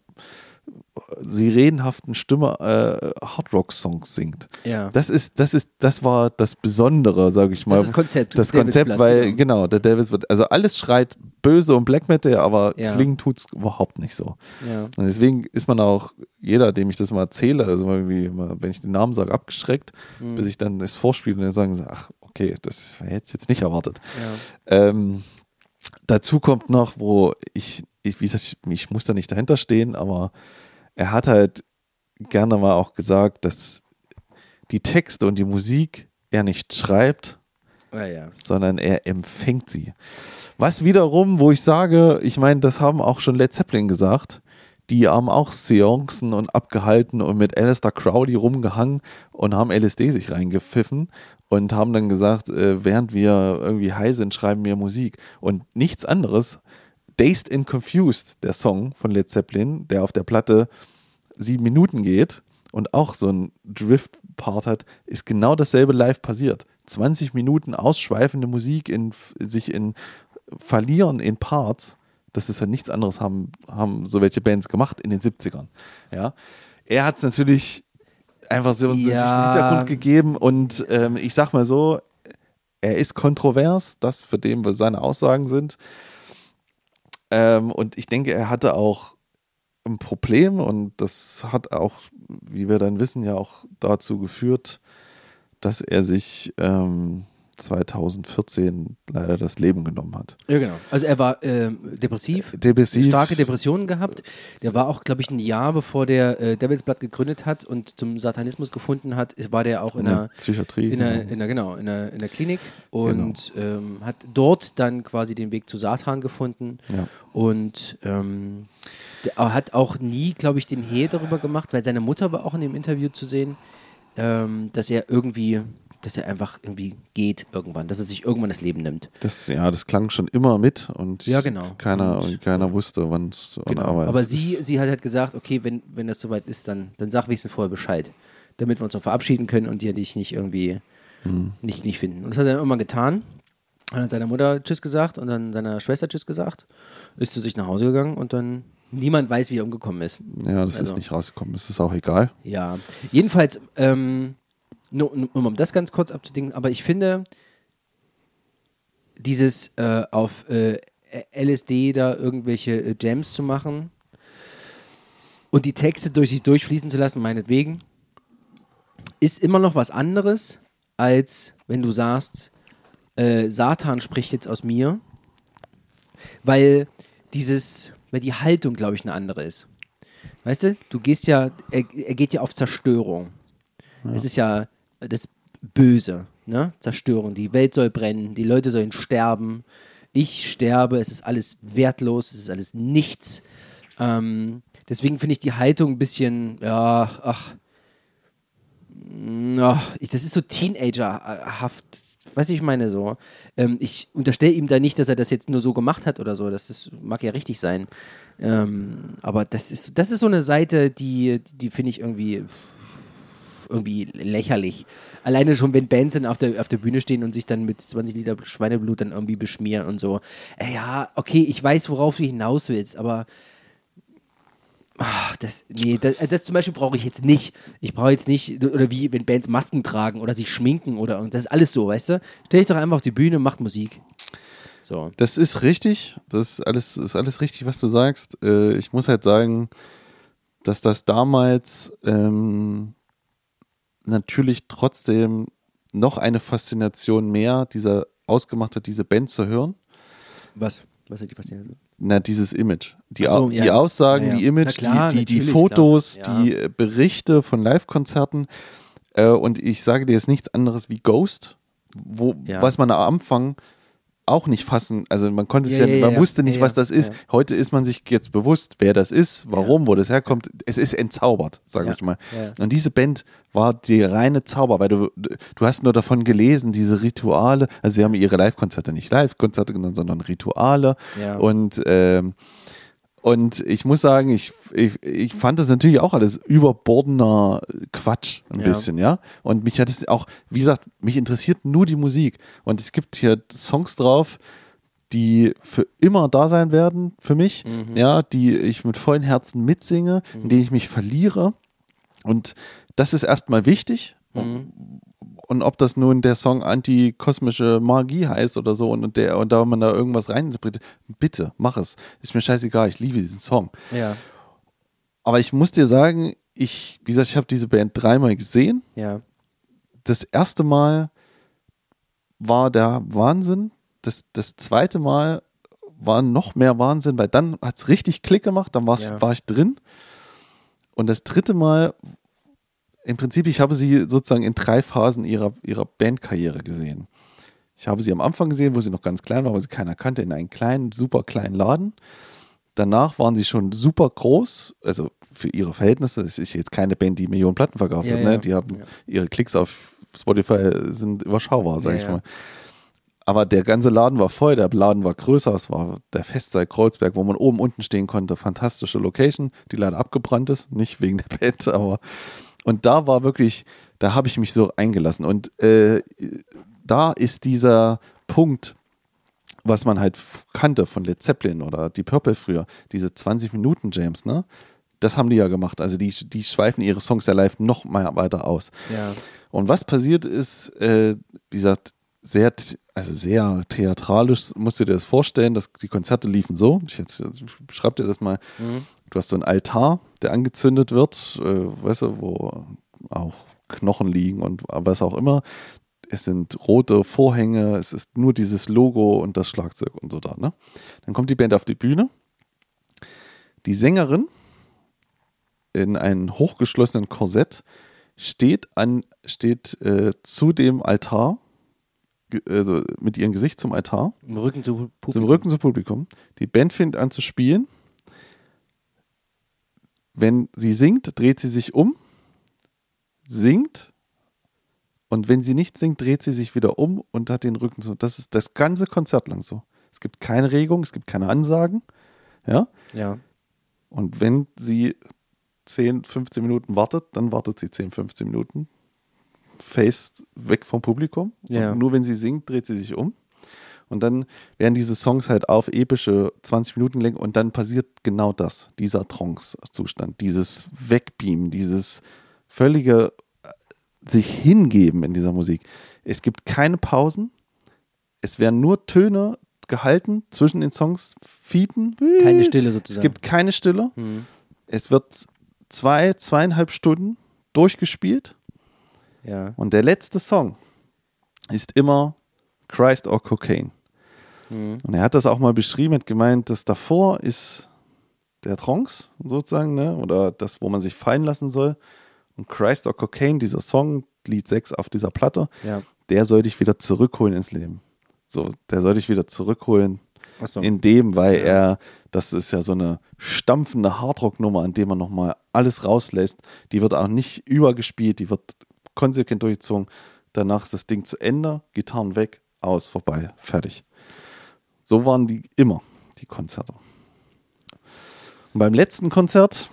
sirenhaften Stimme äh, Hardrock-Songs singt. Ja. Das ist, das ist, das war das Besondere, sage ich mal. Das das Konzept. Das Davis Konzept, Blatt, weil, genau. genau, der Davis wird, also alles schreit böse und Black Metal, aber Ja. klingen tut's überhaupt nicht so. Ja. Und deswegen ist man auch, jeder, dem ich das mal erzähle, also immer, wenn ich den Namen sage, abgeschreckt, Mhm. bis ich dann das vorspiele und dann sagen sie, ach, okay, das hätte ich jetzt nicht erwartet. Ja. Ähm, dazu kommt noch, wo ich, ich wie gesagt, ich, muss da nicht dahinter stehen, aber er hat halt gerne mal auch gesagt, dass die Texte und die Musik er nicht schreibt, Ja, ja. sondern er empfängt sie. Was wiederum, wo ich sage, ich meine, das haben auch schon Led Zeppelin gesagt, die haben auch Seancen und abgehalten und mit Alistair Crowley rumgehangen und haben LSD sich reingepfiffen und haben dann gesagt, äh, während wir irgendwie high sind, schreiben wir Musik. Und nichts anderes. Dazed and Confused, der Song von Led Zeppelin, der auf der Platte sieben Minuten geht und auch so ein Drift-Part hat, ist genau dasselbe live passiert. 20 Minuten ausschweifende Musik, in, sich in verlieren in Parts, das ist ja nichts anderes, haben, haben so welche Bands gemacht in den 70ern. Ja. Er hat es natürlich einfach so, sich einen Ja. Hintergrund gegeben und ähm, ich sag mal so, er ist kontrovers, das für dem, was seine Aussagen sind. Ähm, und ich denke, er hatte auch ein Problem und das hat auch, wie wir dann wissen, ja auch dazu geführt, dass er sich ähm, 2014 leider das Leben genommen hat. ja, genau. Also er war ähm, depressiv, Depressiv. starke Depressionen gehabt. Der war auch, glaube ich, ein Jahr bevor der äh, Devils-Blatt gegründet hat und zum Satanismus gefunden hat, war der auch in in einer der Psychiatrie. in der, genau. in der, genau, in der, in der Klinik und ähm, hat dort dann quasi den Weg zu Satan gefunden Ja. und ähm, hat auch nie, glaube ich, den Hehl darüber gemacht, weil seine Mutter war auch in dem Interview zu sehen, ähm, dass er irgendwie, dass er einfach irgendwie geht irgendwann, dass er sich irgendwann das Leben nimmt. Das, ja, das klang schon immer mit und Ja, genau. keiner, Und- keiner wusste, wann es Genau. aber, Aber sie, sie hat halt gesagt, okay, wenn, wenn das soweit ist, dann, dann sag wenigstens vorher Bescheid, damit wir uns auch verabschieden können und die dich nicht irgendwie Mhm. nicht, nicht finden. Und das hat er dann irgendwann getan. Hat dann seiner Mutter Tschüss gesagt und dann seiner Schwester Tschüss gesagt, ist zu sich nach Hause gegangen und dann niemand weiß, wie er umgekommen ist. ja, das also- ist nicht rausgekommen. Das ist auch egal. Ja, jedenfalls, ähm, nur, nur um das ganz kurz abzudenken, aber ich finde, dieses äh, auf äh, LSD da irgendwelche äh, Jams zu machen und die Texte durch sich durchfließen zu lassen, meinetwegen, ist immer noch was anderes, als wenn du sagst, äh, Satan spricht jetzt aus mir, weil dieses, weil die Haltung, glaube ich, eine andere ist. Weißt du, du gehst ja, er, er geht ja auf Zerstörung. Es ist ja das Böse, ne? Zerstörung. Die Welt soll brennen, die Leute sollen sterben. Ich sterbe, es ist alles wertlos, es ist alles nichts. Ähm, deswegen finde ich die Haltung ein bisschen, ja, ach, mm, ach, das ist so Teenagerhaft. Weiß ich meine so. Ähm, ich unterstelle ihm da nicht, dass er das jetzt nur so gemacht hat oder so. Das ist, mag ja richtig sein. Ähm, aber das ist, das ist so eine Seite, die, die finde ich irgendwie, irgendwie lächerlich. Alleine schon, wenn Bands dann auf der, auf der Bühne stehen und sich dann mit 20 Liter Schweineblut dann irgendwie beschmieren und so. Äh, ja, okay, ich weiß, worauf du hinaus willst, aber Ach, das, nee, das, das zum Beispiel brauche ich jetzt nicht. Ich brauche jetzt nicht, oder wie, wenn Bands Masken tragen oder sich schminken oder irgend- das ist alles so, weißt du? Stell dich doch einfach auf die Bühne, macht Musik. So. Das ist richtig. Das ist alles, ist alles richtig, was du sagst. Äh, ich muss halt sagen, dass das damals ähm, natürlich trotzdem noch eine Faszination mehr dieser ausgemacht hat, diese Band zu hören. Was? Was hat die passiert? Na, dieses Image. Die, so, ja. die Aussagen, Ja, ja. die Image, klar, die, die, die Fotos, die Berichte von Live-Konzerten. Äh, und ich sage dir jetzt nichts anderes wie Ghost, wo, was man am Anfang auch nicht fassen. Also man konnte es Ja, ja, ja, man ja. wusste nicht, was das ist. Heute ist man sich jetzt bewusst, wer das ist, warum, wo das herkommt. Es ist entzaubert, sage ich mal. Und diese Band war die reine Zauber, weil du, du hast nur davon gelesen, diese Rituale. Also sie haben ihre Live-Konzerte nicht Live-Konzerte genannt, sondern Rituale. Ja. Und ähm, und ich muss sagen, ich, ich, ich fand das natürlich auch alles überbordener Quatsch, ein Ja. bisschen, ja. Und mich hat es auch, wie gesagt, mich interessiert nur die Musik. Und es gibt hier Songs drauf, die für immer da sein werden für mich, Mhm. ja, die ich mit vollem Herzen mitsinge, in denen ich mich verliere. Und das ist erstmal wichtig. Mhm. Und ob das nun der Song antikosmische Magie heißt oder so und, der, und da man da irgendwas reininterpretiert, bitte, mach es. Ist mir scheißegal, ich liebe diesen Song. Ja, Aber ich muss dir sagen, ich, wie gesagt, ich habe diese Band dreimal gesehen. ja. Das erste Mal war der Wahnsinn. Das, das zweite Mal war noch mehr Wahnsinn, weil dann hat es richtig Klick gemacht, dann Ja. war ich drin. Und das dritte Mal, im Prinzip, ich habe sie sozusagen in drei Phasen ihrer, ihrer Bandkarriere gesehen. Ich habe sie am Anfang gesehen, wo sie noch ganz klein war, weil sie keiner kannte, in einem kleinen, super kleinen Laden. Danach waren sie schon super groß, also für ihre Verhältnisse. Es ist jetzt keine Band, die Millionen Platten verkauft Ja, hat. ja. Ne? Die haben Ja. ihre Klicks auf Spotify sind überschaubar, sag Ja, ich ja. mal. Aber der ganze Laden war voll, der Laden war größer, es war der Festsaal Kreuzberg, wo man oben unten stehen konnte. Fantastische Location, die leider abgebrannt ist, nicht wegen der Band, aber und da war wirklich, da habe ich mich so eingelassen. Und äh, da ist dieser Punkt, was man halt kannte von Led Zeppelin oder die Purple früher, diese 20 Minuten James, ne? Das haben die ja gemacht. Also die, die schweifen ihre Songs ja live noch mal weiter aus. Ja. Und was passiert ist, äh, wie gesagt, sehr, also sehr theatralisch, musst du dir das vorstellen, dass die Konzerte liefen so. Ich, jetzt, ich beschreib dir das mal. Mhm. Du hast so einen Altar, der angezündet wird, äh, weißt du, wo auch Knochen liegen und was auch immer. Es sind rote Vorhänge, es ist nur dieses Logo und das Schlagzeug und so da. Ne? Dann kommt die Band auf die Bühne. Die Sängerin in einem hochgeschlossenen Korsett steht an steht äh, zu dem Altar, also mit ihrem Gesicht zum Altar, Im Rücken zu Publikum. zum Rücken zum Publikum. Die Band fängt an zu spielen. Wenn sie singt, dreht sie sich um, singt und wenn sie nicht singt, dreht sie sich wieder um und hat den Rücken so. Das ist das ganze Konzert lang so. Es gibt keine Regung, es gibt keine Ansagen. Ja. Ja. Und wenn sie 10, 15 Minuten wartet, dann wartet sie 10, 15 Minuten. Face weg vom Publikum. Ja. Und nur wenn sie singt, dreht sie sich um. Und dann werden diese Songs halt auf epische 20 Minuten lang und dann passiert genau das, dieser Trance-Zustand, dieses Wegbeamen, dieses völlige äh, sich hingeben in dieser Musik. Es gibt keine Pausen, es werden nur Töne gehalten zwischen den Songs, Fiepen. Keine Stille Es sozusagen. gibt keine Stille. Mhm. Es wird zwei, zweieinhalb Stunden durchgespielt Ja. und der letzte Song ist immer Christ or Cocaine. Mhm. Und er hat das auch mal beschrieben, hat gemeint, dass davor ist der Trance sozusagen, ne? oder das, wo man sich fallen lassen soll. Und Christ or Cocaine, dieser Song, Lied 6 auf dieser Platte, Ja. der soll dich wieder zurückholen ins Leben. So, der soll dich wieder zurückholen Achso. in dem, weil Ja. er, das ist ja so eine stampfende Hardrock-Nummer, an dem man nochmal alles rauslässt. Die wird auch nicht übergespielt, die wird konsequent durchgezogen. Danach ist das Ding zu Ende, Gitarren weg, aus, vorbei, fertig. So waren die immer, die Konzerte. Und beim letzten Konzert,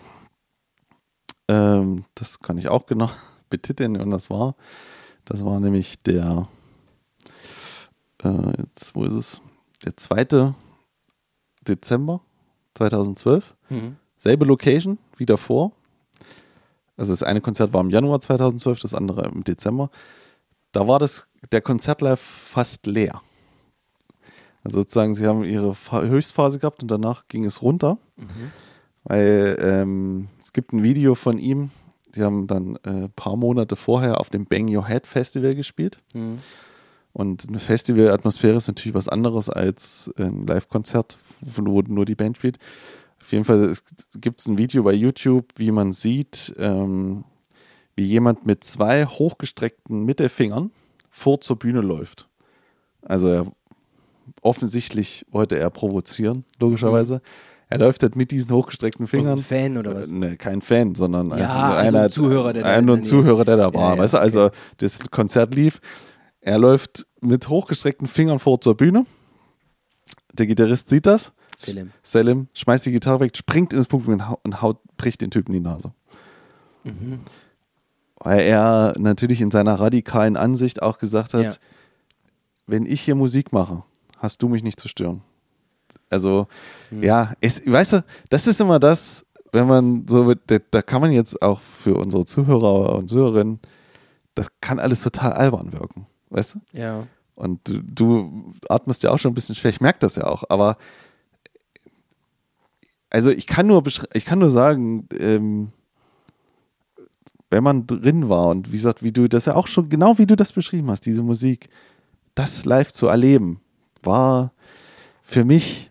ähm, das kann ich auch genau betiteln, wann das war. Das war nämlich der, äh, jetzt, wo ist es? Der 2. Dezember 2012. Mhm. Selbe Location wie davor. Also das eine Konzert war im Januar 2012, das andere im Dezember. Da war das, der Konzertlive fast leer. Also sozusagen, sie haben ihre Höchstphase gehabt und danach ging es runter. Weil ähm, es gibt ein Video von ihm, die haben dann ein äh, paar Monate vorher auf dem Bang Your Head Festival gespielt. Mhm. Und eine Festivalatmosphäre ist natürlich was anderes als ein Live-Konzert, wo nur die Band spielt. Auf jeden Fall gibt es ein Video bei YouTube, wie man sieht, ähm, wie jemand mit zwei hochgestreckten Mittelfingern vor zur Bühne läuft. Also er offensichtlich wollte er provozieren, logischerweise. Er läuft halt mit diesen hochgestreckten Fingern. Ein Fan oder was? Äh, Ne, kein Fan, sondern Ja, einfach nur also ein einer, Zuhörer, der da ein, in nur der ein Nähe- Zuhörer, der da war. ja, weißt du, also das Konzert lief. Er läuft mit hochgestreckten Fingern vor zur Bühne. Der Gitarrist sieht das. Selim. Selim schmeißt die Gitarre weg, springt ins Publikum und haut, bricht den Typen die Nase. Mhm. Weil er natürlich in seiner radikalen Ansicht auch gesagt hat, Ja. wenn ich hier Musik mache, hast du mich nicht zu stören. Also, Mhm. ja, es, weißt du, das ist immer das, wenn man so, da, kann man jetzt auch für unsere Zuhörer und Zuhörerinnen, das kann alles total albern wirken, weißt du? Ja. Und du, du atmest ja auch schon ein bisschen schwer, ich merke das ja auch, aber also ich kann nur, ich kann nur sagen, ähm, wenn man drin war und wie gesagt, wie du das ja auch schon, genau wie du das beschrieben hast, diese Musik, das live zu erleben, war für mich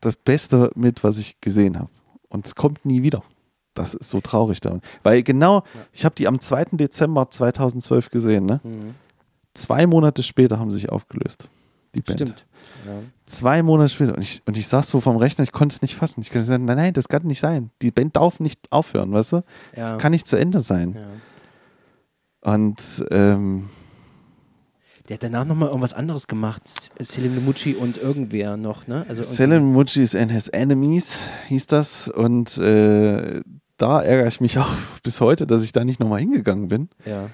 das Beste mit, was ich gesehen habe. Und es kommt nie wieder. Das ist so traurig da. Weil genau, ich habe die am 2. Dezember 2012 gesehen, ne? Mhm. Zwei Monate später haben sie sich aufgelöst. Die Band. Stimmt. Ja. Zwei Monate später. Und ich, und ich saß so vom Rechner, ich konnte es nicht fassen. Ich konnte sagen, nein, nein, das kann nicht sein. Die Band darf nicht aufhören, weißt du? Ja. Das kann nicht zu Ende sein. Und ähm, Der hat danach nochmal irgendwas anderes gemacht. Selim Nemucci und irgendwer noch, ne? Also Selim Mujis and His Enemies hieß das. Und äh, da ärgere ich mich auch bis heute, dass ich da nicht nochmal hingegangen bin. Ja.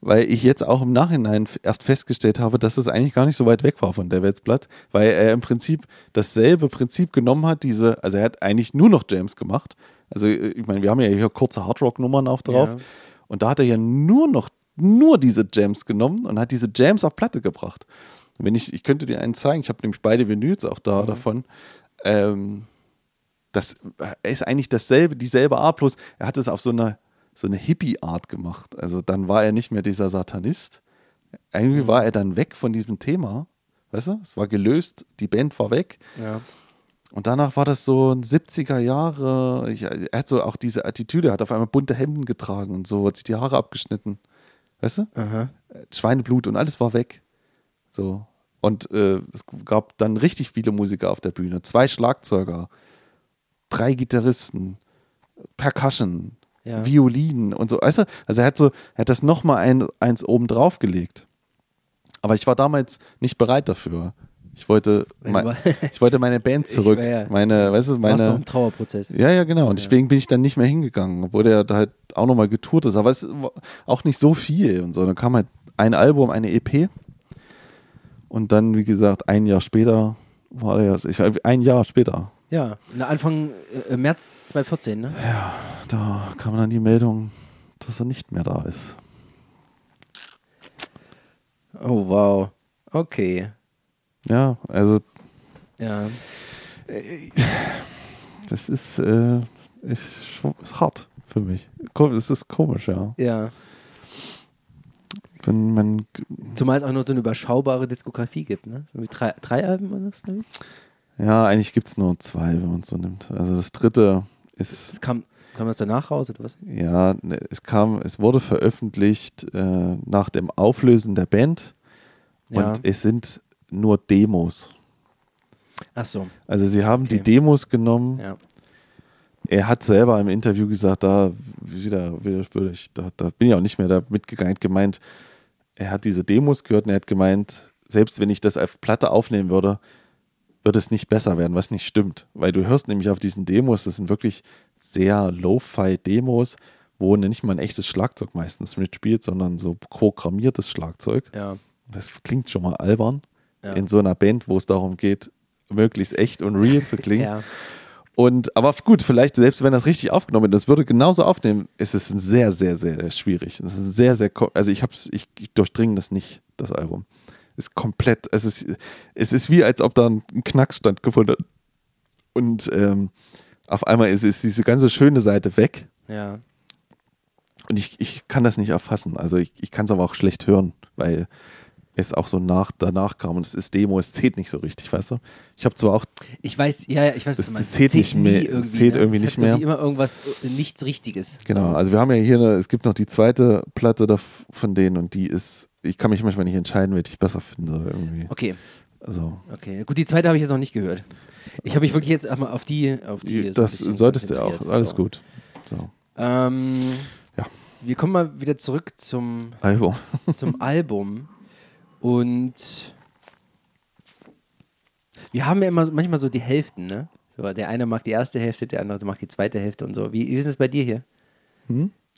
Weil ich jetzt auch im Nachhinein erst festgestellt habe, dass es eigentlich gar nicht so weit weg war von der Welsblatt, weil er im Prinzip dasselbe Prinzip genommen hat, diese, also er hat eigentlich nur noch Jams gemacht. Also äh, ich meine, wir haben ja hier kurze Hardrock-Nummern auch drauf. Ja. Und da hat er ja nur noch, nur diese Jams genommen und hat diese Jams auf Platte gebracht. Wenn ich, ich könnte dir einen zeigen, ich habe nämlich beide Vinyls auch da davon. Ähm, das ist eigentlich dasselbe, dieselbe Art, bloß er hat es auf so eine, so eine Hippie-Art gemacht. Also dann war er nicht mehr dieser Satanist. Irgendwie war er dann weg von diesem Thema. Weißt du? Es war gelöst, die Band war weg. Ja. Und danach war das so ein 70er Jahre. Ich, er hat so auch diese Attitüde, er hat auf einmal bunte Hemden getragen und so, hat sich die Haare abgeschnitten. Weißt du? Aha. Schweineblut und alles war weg. So. Und äh, es gab dann richtig viele Musiker auf der Bühne. Zwei Schlagzeuger, drei Gitarristen, Percussion, Ja. Violinen und so. Weißt du? Also er hat so, er hat das nochmal ein, eins oben drauf gelegt. Aber ich war damals nicht bereit dafür. Ich wollte, mein, ich wollte meine Band zurück. war ja- meine, weißt du, Warst doch meine. im Trauerprozess. Ja, ja, genau. Und deswegen bin ich dann nicht mehr hingegangen, obwohl der da halt auch nochmal getourt ist. Aber es war auch nicht so viel und so. Dann kam halt ein Album, eine EP. Und dann, wie gesagt, ein Jahr später war der, ich, ein Jahr später, Ja, Anfang äh, März 2014, ne? da kam dann die Meldung, dass er nicht mehr da ist. Oh, wow. Okay. Ja, also Ja. das ist, äh, ist, ist hart für mich. Es ist komisch, ja. Ja. Wenn man Zumal es auch nur so eine überschaubare Diskografie gibt, ne? So wie drei, drei Alben oder das? glaub ich? Ja, eigentlich gibt es nur zwei, wenn man es so nimmt. Also das dritte ist, Das kam, kam das danach raus oder was? ja, ne, es kam, es wurde veröffentlicht äh, nach dem Auflösen der Band Ja. und es sind nur Demos. Ach so. Also sie haben Okay. die Demos genommen. Ja. Er hat selber im Interview gesagt, da wieder, wieder ich, da, da bin ich auch nicht mehr da mitgegangen, gemeint, er hat diese Demos gehört und er hat gemeint, selbst wenn ich das auf Platte aufnehmen würde, würde es nicht besser werden, was nicht stimmt. Weil du hörst nämlich auf diesen Demos, das sind wirklich sehr Lo-Fi-Demos, wo nicht mal ein echtes Schlagzeug meistens mitspielt, sondern so programmiertes Schlagzeug. Ja. Das klingt schon mal albern Ja. in so einer Band, wo es darum geht, möglichst echt und real zu klingen. Ja. Und aber gut, vielleicht selbst wenn das richtig aufgenommen wird, das würde genauso aufnehmen, ist es sehr, sehr, sehr schwierig. Es ist sehr, sehr, also ich hab's, ich, ich durchdringe das nicht, das Album. Ist komplett, es ist, es ist wie, als ob da ein Knack stattgefunden hat. Und ähm, auf einmal ist, ist diese ganze schöne Seite weg. Ja. Und ich, ich kann das nicht erfassen. Also ich, ich kann es aber auch schlecht hören, weil es auch so nach, danach kam und es ist Demo, es zählt nicht so richtig, weißt du? Ich habe zwar auch Ich weiß, ja, ja, ich weiß, was Das- du meinst. das zählt nicht mehr- Irgendwie, es zählt ne? irgendwie Es nicht mehr. immer irgendwas, äh, nichts Richtiges. Genau, So. also wir haben ja hier, eine, es gibt noch die zweite Platte da von denen und die ist, ich kann mich manchmal nicht entscheiden, welche ich besser finde irgendwie. Okay. Also, Okay, gut, die zweite habe ich jetzt noch nicht gehört. Ich habe mich wirklich jetzt einmal auf die, auf die so das bisschen solltest du auch. Alles so. gut. So. Ähm, Ja. Wir kommen mal wieder zurück zum, Album. zum Album und wir haben ja immer manchmal so die Hälften, ne? So, der eine mag die erste Hälfte, der andere macht die zweite Hälfte und so. Wie, wie ist es bei dir hier?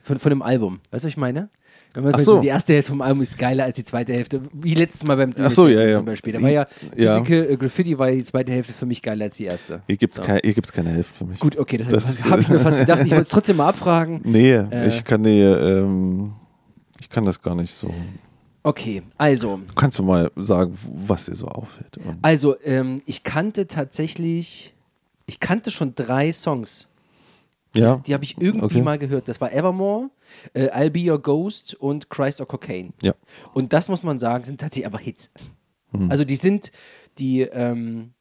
Von, von dem Album. Weißt du, was ich meine? Wenn man Hm? Ach so. die erste Hälfte vom Album ist geiler als die zweite Hälfte. Wie letztes Mal beim Ach so, ja, ja. zum Beispiel. Da war ja, Ja. Physical äh, Graffiti war ja die zweite Hälfte für mich geiler als die erste. Hier gibt es So. kein, keine Hälfte für mich. Gut, okay, das, Das, habe ich mir fast gedacht. Ich wollte es trotzdem mal abfragen. Nee, Äh. ich kann dir, ähm, ich kann das gar nicht so. Okay, also, Du kannst du mal sagen, was dir so auffällt. Also ähm, ich kannte tatsächlich, ich kannte schon drei Songs. ja, Die habe ich irgendwie Okay. mal gehört. Das war Evermore, äh, I'll Be Your Ghost und Christ or Cocaine. ja. Und das muss man sagen, sind tatsächlich einfach Hits. Mhm. Also die sind, die, ähm,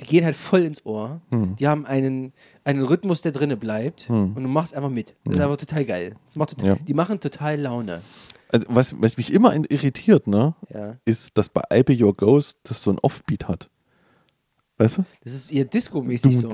die gehen halt voll ins Ohr. Mhm. Die haben einen, einen Rhythmus, der drinne bleibt und du machst einfach mit. Das ist einfach total geil. Total, Ja. Die machen total Laune. Also was, was mich immer irritiert, ne, Ja. ist, dass bei I Be Your Ghost das so ein Offbeat hat. Weißt du? Das ist ihr Disco-mäßig so.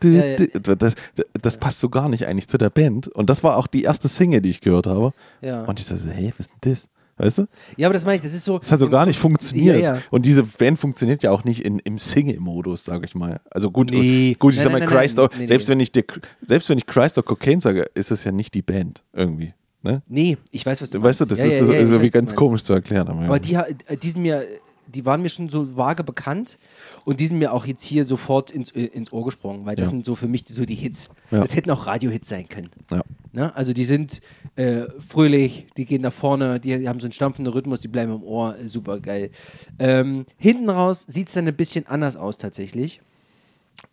Das, das, passt so gar nicht eigentlich zu der Band. Und das war auch die erste Single, die ich gehört habe. Ja. Und ich dachte, hey, was ist denn das? Weißt du? Ja, aber das meine ich, das ist so. Das hat so gar nicht funktioniert. Ja, ja. Und diese Band funktioniert ja auch nicht in, im Single-Modus, sage ich mal. Also gut, Nee. gut ich Nein, sag mal, nein, nein, Christ nein. selbst. Wenn ich dir, selbst wenn ich Christ or Cocaine sage, ist das ja nicht die Band irgendwie. Ne? Nee, ich weiß, was du Weißt du, das Ja, ist ja, so, ja, so wie ganz komisch zu erklären. Aber die, ha- die sind mir, die waren mir schon so vage bekannt und die sind mir auch jetzt hier sofort ins, ins Ohr gesprungen, weil das sind so für mich so die Hits. Das hätten auch Radio-Hits sein können. ja. Ne? Also die sind äh, fröhlich, die gehen nach vorne, die, die haben so einen stampfenden Rhythmus, die bleiben im Ohr, äh, super geil. Ähm, hinten raus sieht es dann ein bisschen anders aus tatsächlich.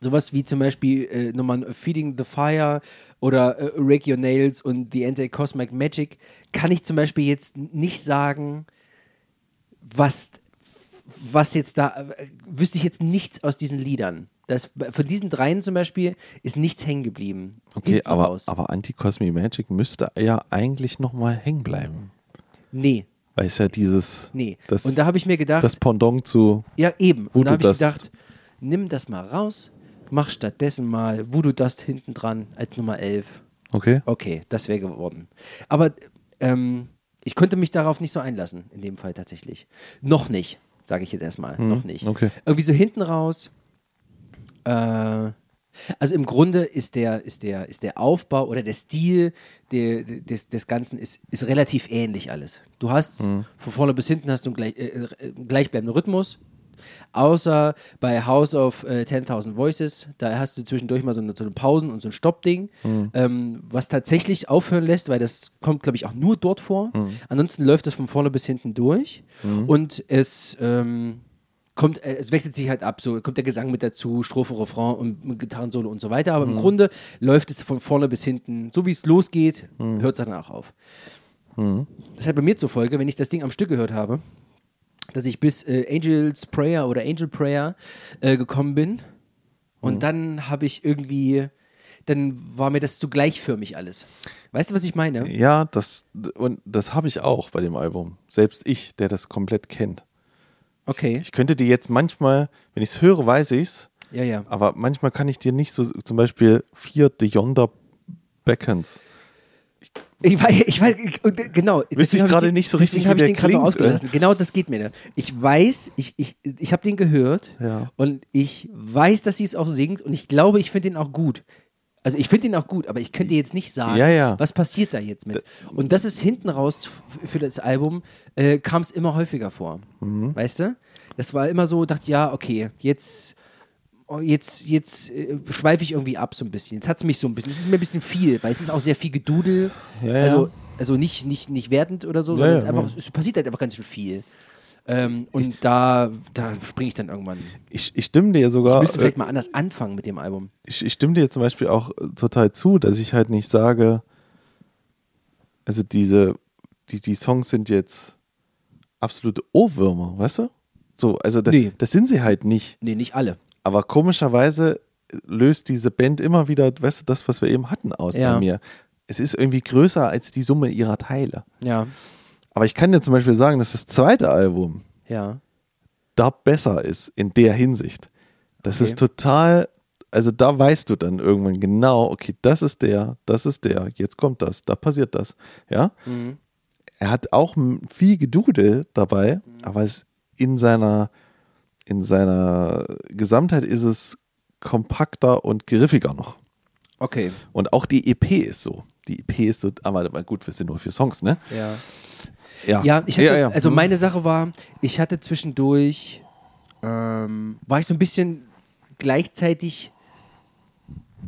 Sowas wie zum Beispiel äh, nochmal Feeding the Fire oder äh, Rake Your Nails und The Anti-Cosmic Magic kann ich zum Beispiel jetzt nicht sagen, was, was jetzt da, äh, wüsste ich jetzt nichts aus diesen Liedern. Das, von diesen dreien zum Beispiel ist nichts hängen geblieben. Okay, aber, raus. aber Anti-Cosmic Magic müsste ja eigentlich nochmal hängen bleiben. Nee, Weil es ja dieses, nee. das, und da habe ich mir gedacht, das Pendant zu, ja eben. Und da habe ich gedacht, nimm das mal raus, mach stattdessen mal Voodoo Dust hinten dran als Nummer 11. okay? Okay, das wäre geworden. Aber ähm, ich konnte mich darauf nicht so einlassen, in dem Fall tatsächlich. Noch nicht, sage ich jetzt erstmal. Noch nicht. Okay. Irgendwie so hinten raus. Äh, also im Grunde ist der, ist der, ist der Aufbau oder der Stil der, des, des Ganzen ist, ist relativ ähnlich alles. Du hast Hm. von vorne bis hinten hast du einen gleich, äh, äh, gleichbleibenden Rhythmus. Außer bei House of äh, 10.000 Voices, da hast du zwischendurch mal so eine, so eine Pausen- und so ein Stoppding, ähm, was tatsächlich aufhören lässt, weil das kommt, glaube ich, auch nur dort vor. Ansonsten läuft das von vorne bis hinten durch. Und es ähm, kommt, äh, es wechselt sich halt ab, so kommt der Gesang mit dazu, Strophe, Refrain und Gitarrensolo und so weiter, aber im Grunde läuft es von vorne bis hinten, so wie es losgeht, hört es danach auf. Das hat bei mir zur Folge, wenn ich das Ding am Stück gehört habe, dass ich bis äh, Angel's Prayer oder Angel Prayer äh, gekommen bin. Und dann habe ich irgendwie, dann war mir das zu gleichförmig alles. Weißt du, was ich meine? Ja, das, und das habe ich auch bei dem Album. Selbst ich, der das komplett kennt. Okay. Ich könnte dir jetzt manchmal, wenn ich es höre, weiß ich es, Ja, ja. aber manchmal kann ich dir nicht so, zum Beispiel vier The Yonder Beckons. Ich weiß, ich weiß ich, äh, genau. Wüsste ich gerade nicht so richtig, habe ich den gerade ausgelassen. Genau das geht mir. Da. Ich weiß, ich, ich, ich habe den gehört Ja. und ich weiß, dass sie es auch singt und ich glaube, ich finde den auch gut. Also ich finde den auch gut, aber ich könnte jetzt nicht sagen, Ja, ja. was passiert da jetzt mit. Und das ist hinten raus für das Album, äh, kam es immer häufiger vor. Mhm. Weißt du? Das war immer so, dachte, ja, okay, jetzt, oh, jetzt, jetzt äh, schweife ich irgendwie ab so ein bisschen. Jetzt hat es mich so ein bisschen, es ist mir ein bisschen viel, weil es ist auch sehr viel Gedudel. Ja, ja. Also, also nicht, nicht, nicht wertend oder so, sondern einfach, es passiert halt einfach ganz schön viel. Ähm, und da, da springe ich dann irgendwann. Ich, ich stimme dir Ich sogar. müsste vielleicht äh, mal anders anfangen mit dem Album. ich, ich stimme dir zum Beispiel auch äh, total zu, dass ich halt nicht sage, also diese, die, die Songs sind jetzt absolute Ohrwürmer, weißt du? So, also da, Nee. das sind sie halt nicht. Nee, nicht alle. Aber komischerweise löst diese Band immer wieder, weißt du, das, was wir eben hatten, aus Ja. bei mir. Es ist irgendwie größer als die Summe ihrer Teile. Ja, Aber ich kann dir zum Beispiel sagen, dass das zweite Album, ja. da besser ist in der Hinsicht. Das Okay. ist total, also da weißt du dann irgendwann genau, okay, das ist der, das ist der, jetzt kommt das, da passiert das. Ja. Mhm. Er hat auch viel Gedudel dabei, aber es in seiner, in seiner Gesamtheit ist es kompakter und griffiger noch. Okay. Und auch die EP ist so. Die EP ist so, aber mal gut, wir sind nur vier Songs, ne? Ja. Ja, Ja, ich hatte, also Hm. meine Sache war, ich hatte zwischendurch, ähm, war ich so ein bisschen gleichzeitig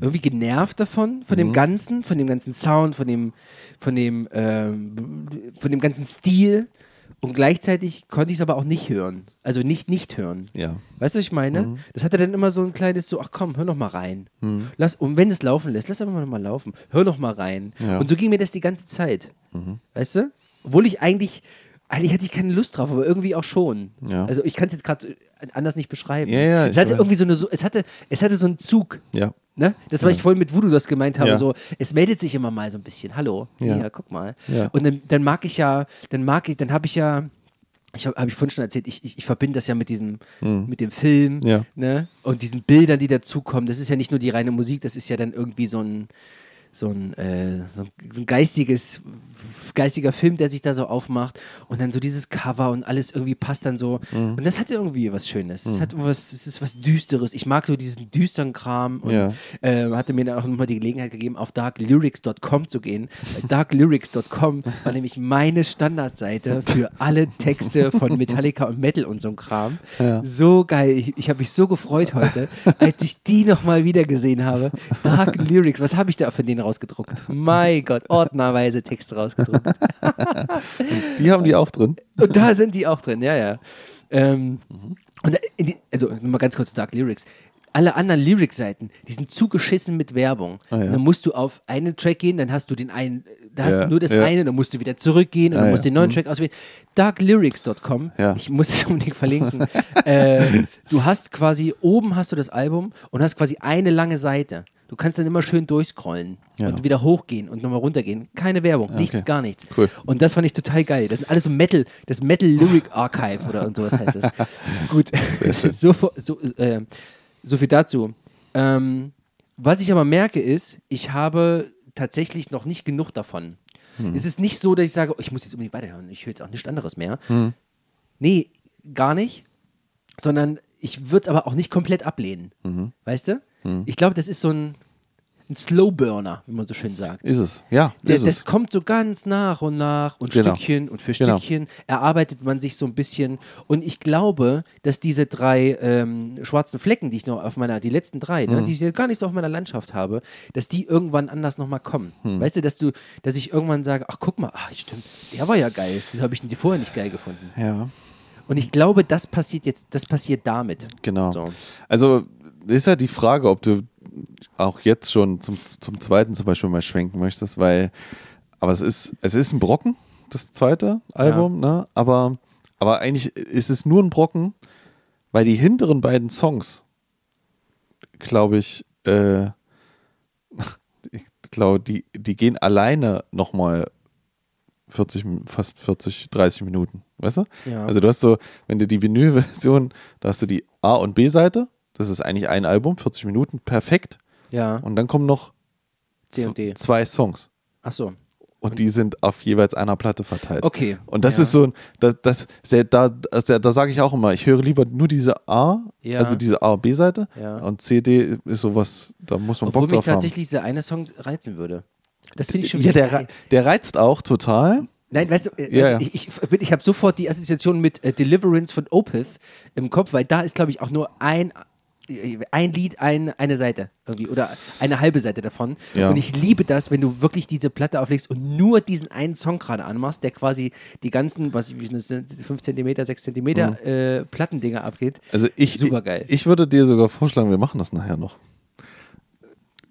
irgendwie genervt davon, von Mhm. dem Ganzen, von dem ganzen Sound, von dem, von dem, ähm, von dem ganzen Stil. Und gleichzeitig konnte ich es aber auch nicht hören. Also nicht nicht hören. Ja. Weißt du, was ich meine? Mhm. Das hatte dann immer so ein kleines so, ach komm, hör noch mal rein. Lass, und wenn es laufen lässt, lass einfach noch mal laufen. Hör noch mal rein. Ja. Mhm. Und so ging mir das die ganze Zeit. Weißt du? Obwohl ich eigentlich, eigentlich hatte ich keine Lust drauf, aber irgendwie auch schon. Ja. Also ich kann es jetzt gerade anders nicht beschreiben. Ja, ja, es hatte irgendwie so eine, es hatte, es hatte so einen Zug. Ja. Ne? Das, was ich vorhin mit Voodoo das gemeint habe, Ja. so, es meldet sich immer mal so ein bisschen. Hallo, Ja. hier, guck mal. Ja. Und dann, dann mag ich ja, dann mag ich, dann habe ich ja, ich habe hab ich vorhin schon erzählt, ich, ich, ich verbinde das ja mit diesem, mit dem Film Mhm. Ja. ne? und diesen Bildern, die dazukommen. Das ist ja nicht nur die reine Musik, das ist ja dann irgendwie so ein, so ein, äh, so ein, geistiges, geistiger Film, der sich da so aufmacht und dann so dieses Cover und alles irgendwie passt dann so. Mhm. Und das hat irgendwie was Schönes. Es hat was, es ist was Düsteres. Ich mag so diesen düsteren Kram und Ja. äh, hatte mir dann auch nochmal die Gelegenheit gegeben, auf darklyrics.com zu gehen. Darklyrics.com war nämlich meine Standardseite für alle Texte von Metallica und Metal und so ein Kram. Ja. So geil. Ich, ich habe mich so gefreut heute, als ich die nochmal wieder gesehen habe. Dark Lyrics, was habe ich da von denen rausgedruckt? Mein Gott, ordnerweise Texte rausgedruckt. Die haben die auch drin. Und da sind die auch drin, ja, ja. Ähm, und da- in die, also mal ganz kurz zu Dark Lyrics. Alle anderen Lyric-Seiten, die sind zugeschissen mit Werbung. Ah, ja. Dann musst du auf einen Track gehen, dann hast du den einen, da hast Ja, du nur das ja. eine, dann musst du wieder zurückgehen und Ah, dann musst du den neuen Track auswählen. Darklyrics.com, ich muss es unbedingt verlinken. äh, du hast quasi, oben hast du das Album und hast quasi eine lange Seite. Du kannst dann immer schön durchscrollen Ja. und wieder hochgehen und nochmal runtergehen. Keine Werbung, nichts, okay. gar nichts. Cool. Und das fand ich total geil. Das sind alles so Metal, das Metal Lyric Archive oder und sowas heißt das. Gut, so, so, äh, so viel dazu. Ähm, was ich aber merke ist, ich habe tatsächlich noch nicht genug davon. Es ist nicht so, dass ich sage, oh, ich muss jetzt unbedingt weiterhören, ich höre jetzt auch nichts anderes mehr. Nee, gar nicht. Sondern ich würde es aber auch nicht komplett ablehnen. Weißt du? Ich glaube, das ist so ein, ein Slowburner, wie man so schön sagt. Ist es. Ja, Der, ist das es. kommt so ganz nach und nach und Genau. Stückchen und für Genau. Stückchen erarbeitet man sich so ein bisschen. Und ich glaube, dass diese drei ähm, schwarzen Flecken, die ich noch auf meiner, die letzten drei, Mhm. ne, die ich gar nicht so auf meiner Landschaft habe, dass die irgendwann anders nochmal kommen. Mhm. Weißt du, dass du, dass ich irgendwann sage, ach guck mal, ach stimmt, der war ja geil. Wieso habe ich denn die vorher nicht geil gefunden? Ja, Und ich glaube, das passiert jetzt, das passiert damit. genau. So. Also ist ja die Frage, ob du auch jetzt schon zum, zum zweiten zum Beispiel mal schwenken möchtest, weil, aber es ist, es ist ein Brocken, das zweite Album, ne? Aber, aber eigentlich ist es nur ein Brocken, weil die hinteren beiden Songs, glaube ich, äh, ich glaube, die, die gehen alleine nochmal 40, Min- fast 40, 30 Minuten. Weißt du? Ja. Also du hast so, wenn du die Vinyl-Version, da hast du die A- und B-Seite, das ist eigentlich ein Album, 40 Minuten, perfekt. Ja. Und dann kommen noch C und D. z- zwei Songs. Ach so. Und die sind auf jeweils einer Platte verteilt. Okay. Und das Ja. ist so ein, das, das, da, da, da sage ich auch immer, ich höre lieber nur diese A, Ja. also diese A- und B-Seite. Ja. Und CD ist sowas, da muss man Obwohl Bock mich drauf haben. tatsächlich dieser eine Song reizen würde. Das finde ich schon Ja, der, der reizt auch total. Nein, weißt du, äh, Ja, also ja. ich, ich, bin- ich habe sofort die Assoziation mit äh, Deliverance von Opeth im Kopf, weil da ist, glaube ich, auch nur ein, ein Lied, ein, eine Seite irgendwie oder eine halbe Seite davon. Ja. Und ich liebe das, wenn du wirklich diese Platte auflegst und nur diesen einen Song gerade anmachst, der quasi die ganzen, was das sind, 5 cm, 6 cm äh, Plattendinger abgeht. Also ich, Supergeil. ich, ich würde dir sogar vorschlagen, wir machen das nachher noch.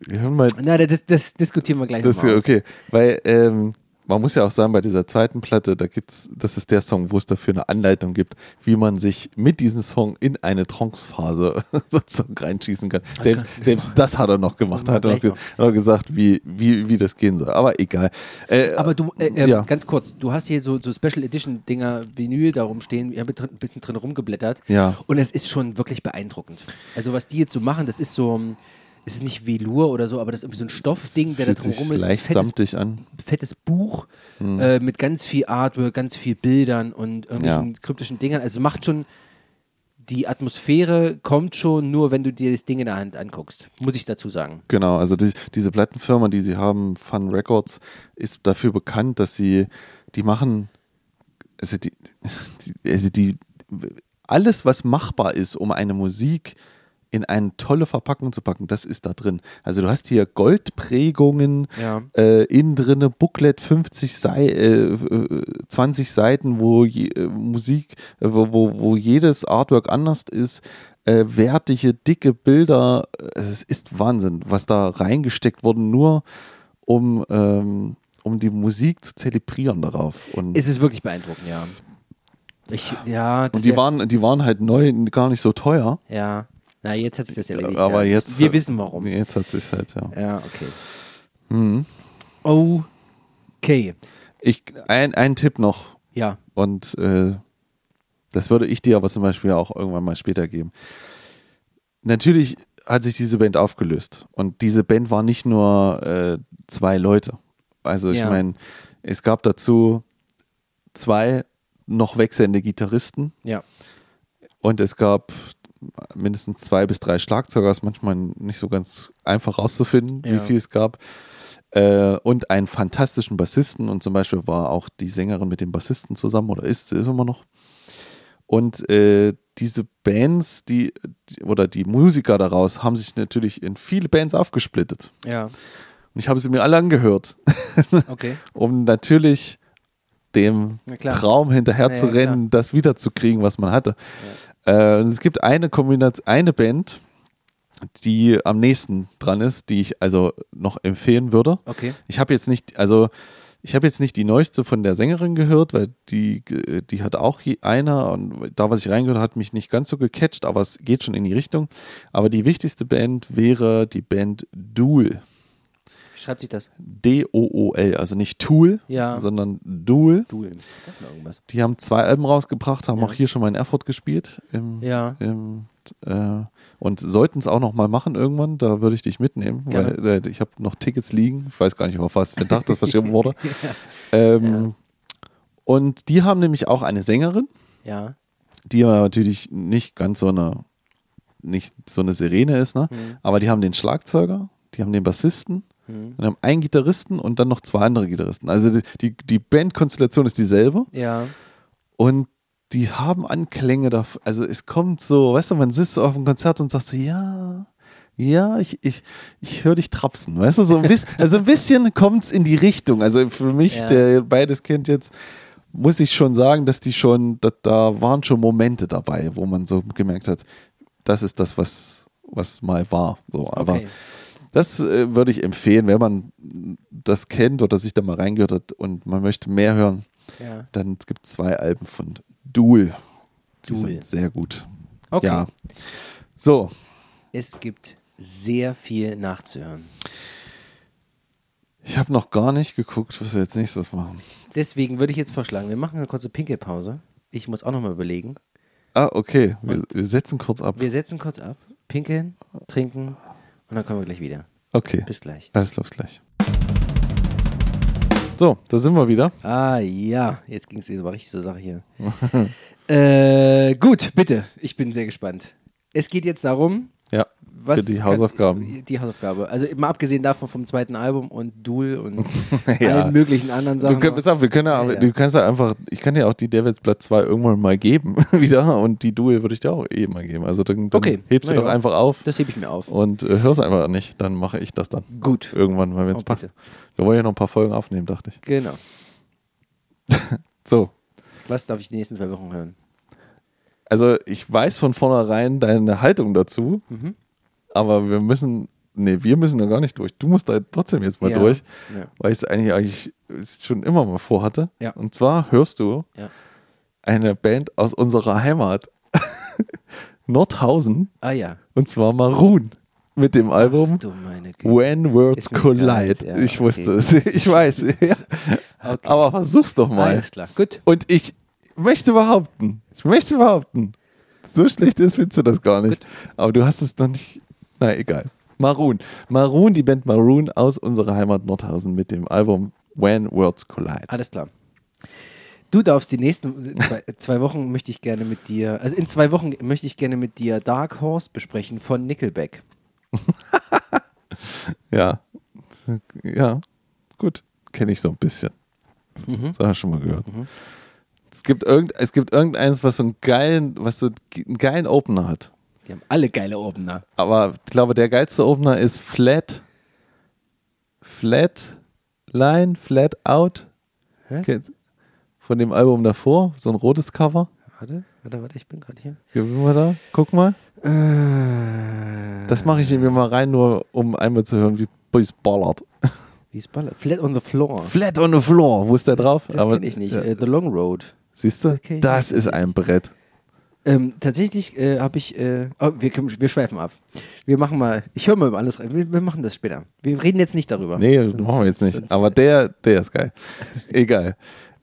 Wir hören mal Na, das, das diskutieren wir gleich Das, okay, weil ähm, man muss ja auch sagen, bei dieser zweiten Platte, da gibt's, das ist der Song, wo es dafür eine Anleitung gibt, wie man sich mit diesem Song in eine Trance-Phase sozusagen reinschießen kann. Selbst, selbst das hat er noch gemacht, hat er noch, ge hat er gesagt, wie, wie, wie das gehen soll. Aber egal. Äh, Aber du, äh, äh, Ja. ganz kurz, du hast hier so, so Special Edition Dinger, Vinyl da rumstehen, wir haben ein bisschen drin rumgeblättert. Ja. Und es ist schon wirklich beeindruckend. Also was die jetzt so machen, das ist so, ähm, es ist nicht Velour oder so, aber das ist irgendwie so ein Stoffding, der da drum rum ist. Leicht fettes, samtig an. fettes Buch Hm. äh, mit ganz viel Artwork, ganz viel Bildern und irgendwelchen Ja. kryptischen Dingern. Also macht schon, die Atmosphäre kommt schon nur, wenn du dir das Ding in der Hand anguckst. Muss ich dazu sagen. Genau, also die, diese Plattenfirma, die sie haben, Fun Records, ist dafür bekannt, dass sie, die machen, also die, die, also die alles, was machbar ist, um eine Musik in eine tolle Verpackung zu packen, das ist da drin. Also du hast hier Goldprägungen, Ja. äh, innen drinne Booklet 50 Sei äh, äh, 20 Seiten, wo je, äh, Musik, äh, wo, wo, wo jedes Artwork anders ist, äh, wertige, dicke Bilder. Äh, Es ist Wahnsinn, was da reingesteckt wurde, nur um, ähm, um die Musik zu zelebrieren darauf. Und, Es ist wirklich beeindruckend, ja. Ich, ja, und die, ja, waren, die waren halt neu, gar nicht so teuer. ja. Na, jetzt hat sich das erledigt. aber ja. jetzt. Wir wissen warum. Jetzt hat es halt, ja. Ja, okay. Mhm. Okay. Ich, ein, ein Tipp noch. Ja. Und äh, das würde ich dir aber zum Beispiel auch irgendwann mal später geben. Natürlich hat sich diese Band aufgelöst. Und diese Band war nicht nur äh, zwei Leute. Also ich Ja. meine, es gab dazu zwei noch wechselnde Gitarristen Ja. und es gab mindestens zwei bis drei Schlagzeuger, ist manchmal nicht so ganz einfach rauszufinden, wie Ja. viel es gab. Äh, und einen fantastischen Bassisten und zum Beispiel war auch die Sängerin mit dem Bassisten zusammen oder ist, ist immer noch. Und äh, diese Bands, die, die oder die Musiker daraus haben sich natürlich in viele Bands aufgesplittet. Ja. Und ich habe sie mir alle angehört, Okay. um natürlich dem. Traum hinterher Ja, zu ja, rennen, das wiederzukriegen, was man hatte. Äh, und es gibt eine Kombination, eine Band, die am nächsten dran ist, die ich also noch empfehlen würde. Okay. Ich habe jetzt nicht, also ich habe jetzt nicht die neueste von der Sängerin gehört, weil die, äh, die hat auch einer und da, was ich reingehört habe, hat mich nicht ganz so gecatcht, aber es geht schon in die Richtung. Aber die wichtigste Band wäre die Band Duel. Schreibt sich das? D-O-O-L, also nicht Tool, Ja. sondern Duel. Du. Sag mal irgendwas. Die haben zwei Alben rausgebracht, haben Ja. auch hier schon mal in Erfurt gespielt. Im, Ja. im, äh, und sollten es auch noch mal machen irgendwann. Da würde ich dich mitnehmen, Gerne. weil äh, ich habe noch Tickets liegen. Ich weiß gar nicht, auf was für ein Tag das verschoben wurde. Ähm, Und die haben nämlich auch eine Sängerin, Ja. die aber natürlich nicht ganz so eine, nicht so eine Sirene ist, ne? Mhm. Aber die haben den Schlagzeuger, die haben den Bassisten, Mhm. und haben einen Gitarristen und dann noch zwei andere Gitarristen. Also die, die, die Bandkonstellation ist dieselbe. Ja. Und die haben Anklänge da. Also es kommt so, weißt du, man sitzt so auf dem Konzert und sagt so, ja, ja, ich, ich, ich höre dich trapsen, weißt du, so ein bisschen, also ein bisschen kommt es in die Richtung. Also für mich, Ja. der beides kennt jetzt, muss ich schon sagen, dass die schon, da, da waren schon Momente dabei, wo man so gemerkt hat, das ist das, was, was mal war. So, aber Okay. Das äh, würde ich empfehlen, wenn man das kennt oder sich da mal reingehört hat und man möchte mehr hören, Ja. dann es gibt zwei Alben von Duel. Die Duel. sind sehr gut. Okay. Ja. So, Es gibt sehr viel nachzuhören. ich habe noch gar nicht geguckt, was wir jetzt nächstes machen. Deswegen würde ich jetzt vorschlagen, wir machen eine kurze Pinkelpause. Ich muss auch nochmal überlegen. Ah, okay. Wir, wir setzen kurz ab. Wir setzen kurz ab, pinkeln, trinken und dann kommen wir gleich wieder. Okay. Bis gleich. Alles klar, bis gleich. So, da sind wir wieder. Ah ja, jetzt ging es aber richtig zur Sache hier. äh, gut, bitte. Ich bin sehr gespannt. Es geht jetzt darum, Ja. Was Für die kann- Hausaufgaben. die Hausaufgabe. Also mal abgesehen davon vom zweiten Album und Duel und Ja. allen möglichen anderen Du, Sachen. können, pass auf, wir können ja, Ja, du kannst ja einfach, ich kann dir auch die Devils Blatt 2 irgendwann mal geben wieder und die Duel würde ich dir auch eh mal geben. Also dann, dann Okay, hebst du na doch ja. einfach auf das hebe ich mir auf. und äh, hörst einfach nicht. Dann mache ich das dann Gut. irgendwann mal, wenn es Oh, passt. bitte. Wir wollen ja noch ein paar Folgen aufnehmen, dachte ich. Genau. So, Was darf ich die nächsten zwei Wochen hören? also ich weiß von vornherein deine Haltung dazu, Mhm. Aber wir müssen nee, wir müssen da gar nicht durch. Du musst da trotzdem jetzt mal Ja. durch, Ja. weil ich es eigentlich, eigentlich schon immer mal vorhatte. Ja. Und zwar hörst du eine Band aus unserer Heimat, Nordhausen, Ah ja. und zwar Maroon mit dem Album Güte. When mir Collide. ja, ich wusste okay. es, ich weiß. Ja. Okay. Aber versuch's doch mal. Alles klar. Gut. Und ich möchte behaupten, ich möchte behaupten, so schlecht ist, findest du das gar nicht. Aber du hast es noch nicht. Na, egal. Maroon. Maroon, die Band Maroon aus unserer Heimat Nordhausen mit dem Album When Worlds Collide. Alles klar. Du darfst die nächsten zwei, zwei Wochen möchte ich gerne mit dir, also in zwei Wochen möchte ich gerne mit dir Dark Horse besprechen von Nickelback. Ja. Ja. Gut. Kenne ich so ein bisschen. Mhm. Das habe ich schon mal gehört. Es, gibt irgend, es gibt irgendeins, was so einen geilen, was so einen geilen Opener hat. Die haben alle geile Opener. Aber ich glaube, der geilste Opener ist Flat. Flat Line, Flat Out. Hä? Von dem Album davor, so ein rotes Cover. Warte, warte, warte, ich bin gerade hier. Gehen wir da? Guck mal. Äh, Das mache ich mir mal rein, nur um einmal zu hören, wie es ballert. Wie ist Baller? Flat on the Floor. Flat on the Floor. Wo ist der drauf? Das kenne ich nicht. Ja. Äh, the Long Road. Siehst du? das Das ist ein Brett. Ähm, tatsächlich äh, habe ich. Äh, oh, wir, wir schweifen ab. Wir machen mal. Ich höre mal über alles rein. Wir, wir machen das später. Wir reden jetzt nicht darüber. Nee, Sonst- machen wir jetzt nicht. Aber der, der ist geil. Egal.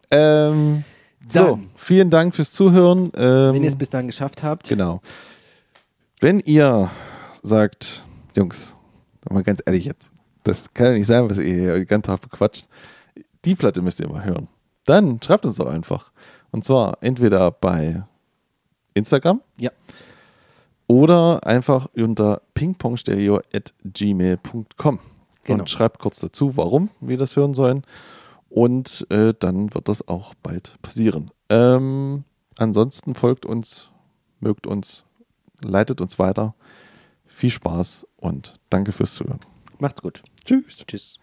Ähm, so, Dann. vielen Dank fürs Zuhören. Ähm, wenn ihr es bis dahin geschafft habt, Genau. Wenn ihr sagt, Jungs, mal ganz ehrlich jetzt, das kann ja nicht sein, was ihr hier den ganzen Tag bequatscht. Die Platte müsst ihr mal hören. Dann schreibt uns doch einfach. Und zwar entweder bei Instagram ja, oder einfach unter pingpongstereo.gmail.com Genau. und schreibt kurz dazu, warum wir das hören sollen. Und äh, dann wird das auch bald passieren. Ähm, ansonsten folgt uns, mögt uns, leitet uns weiter. Viel Spaß und danke fürs Zuhören. macht's gut. Tschüss. Tschüss.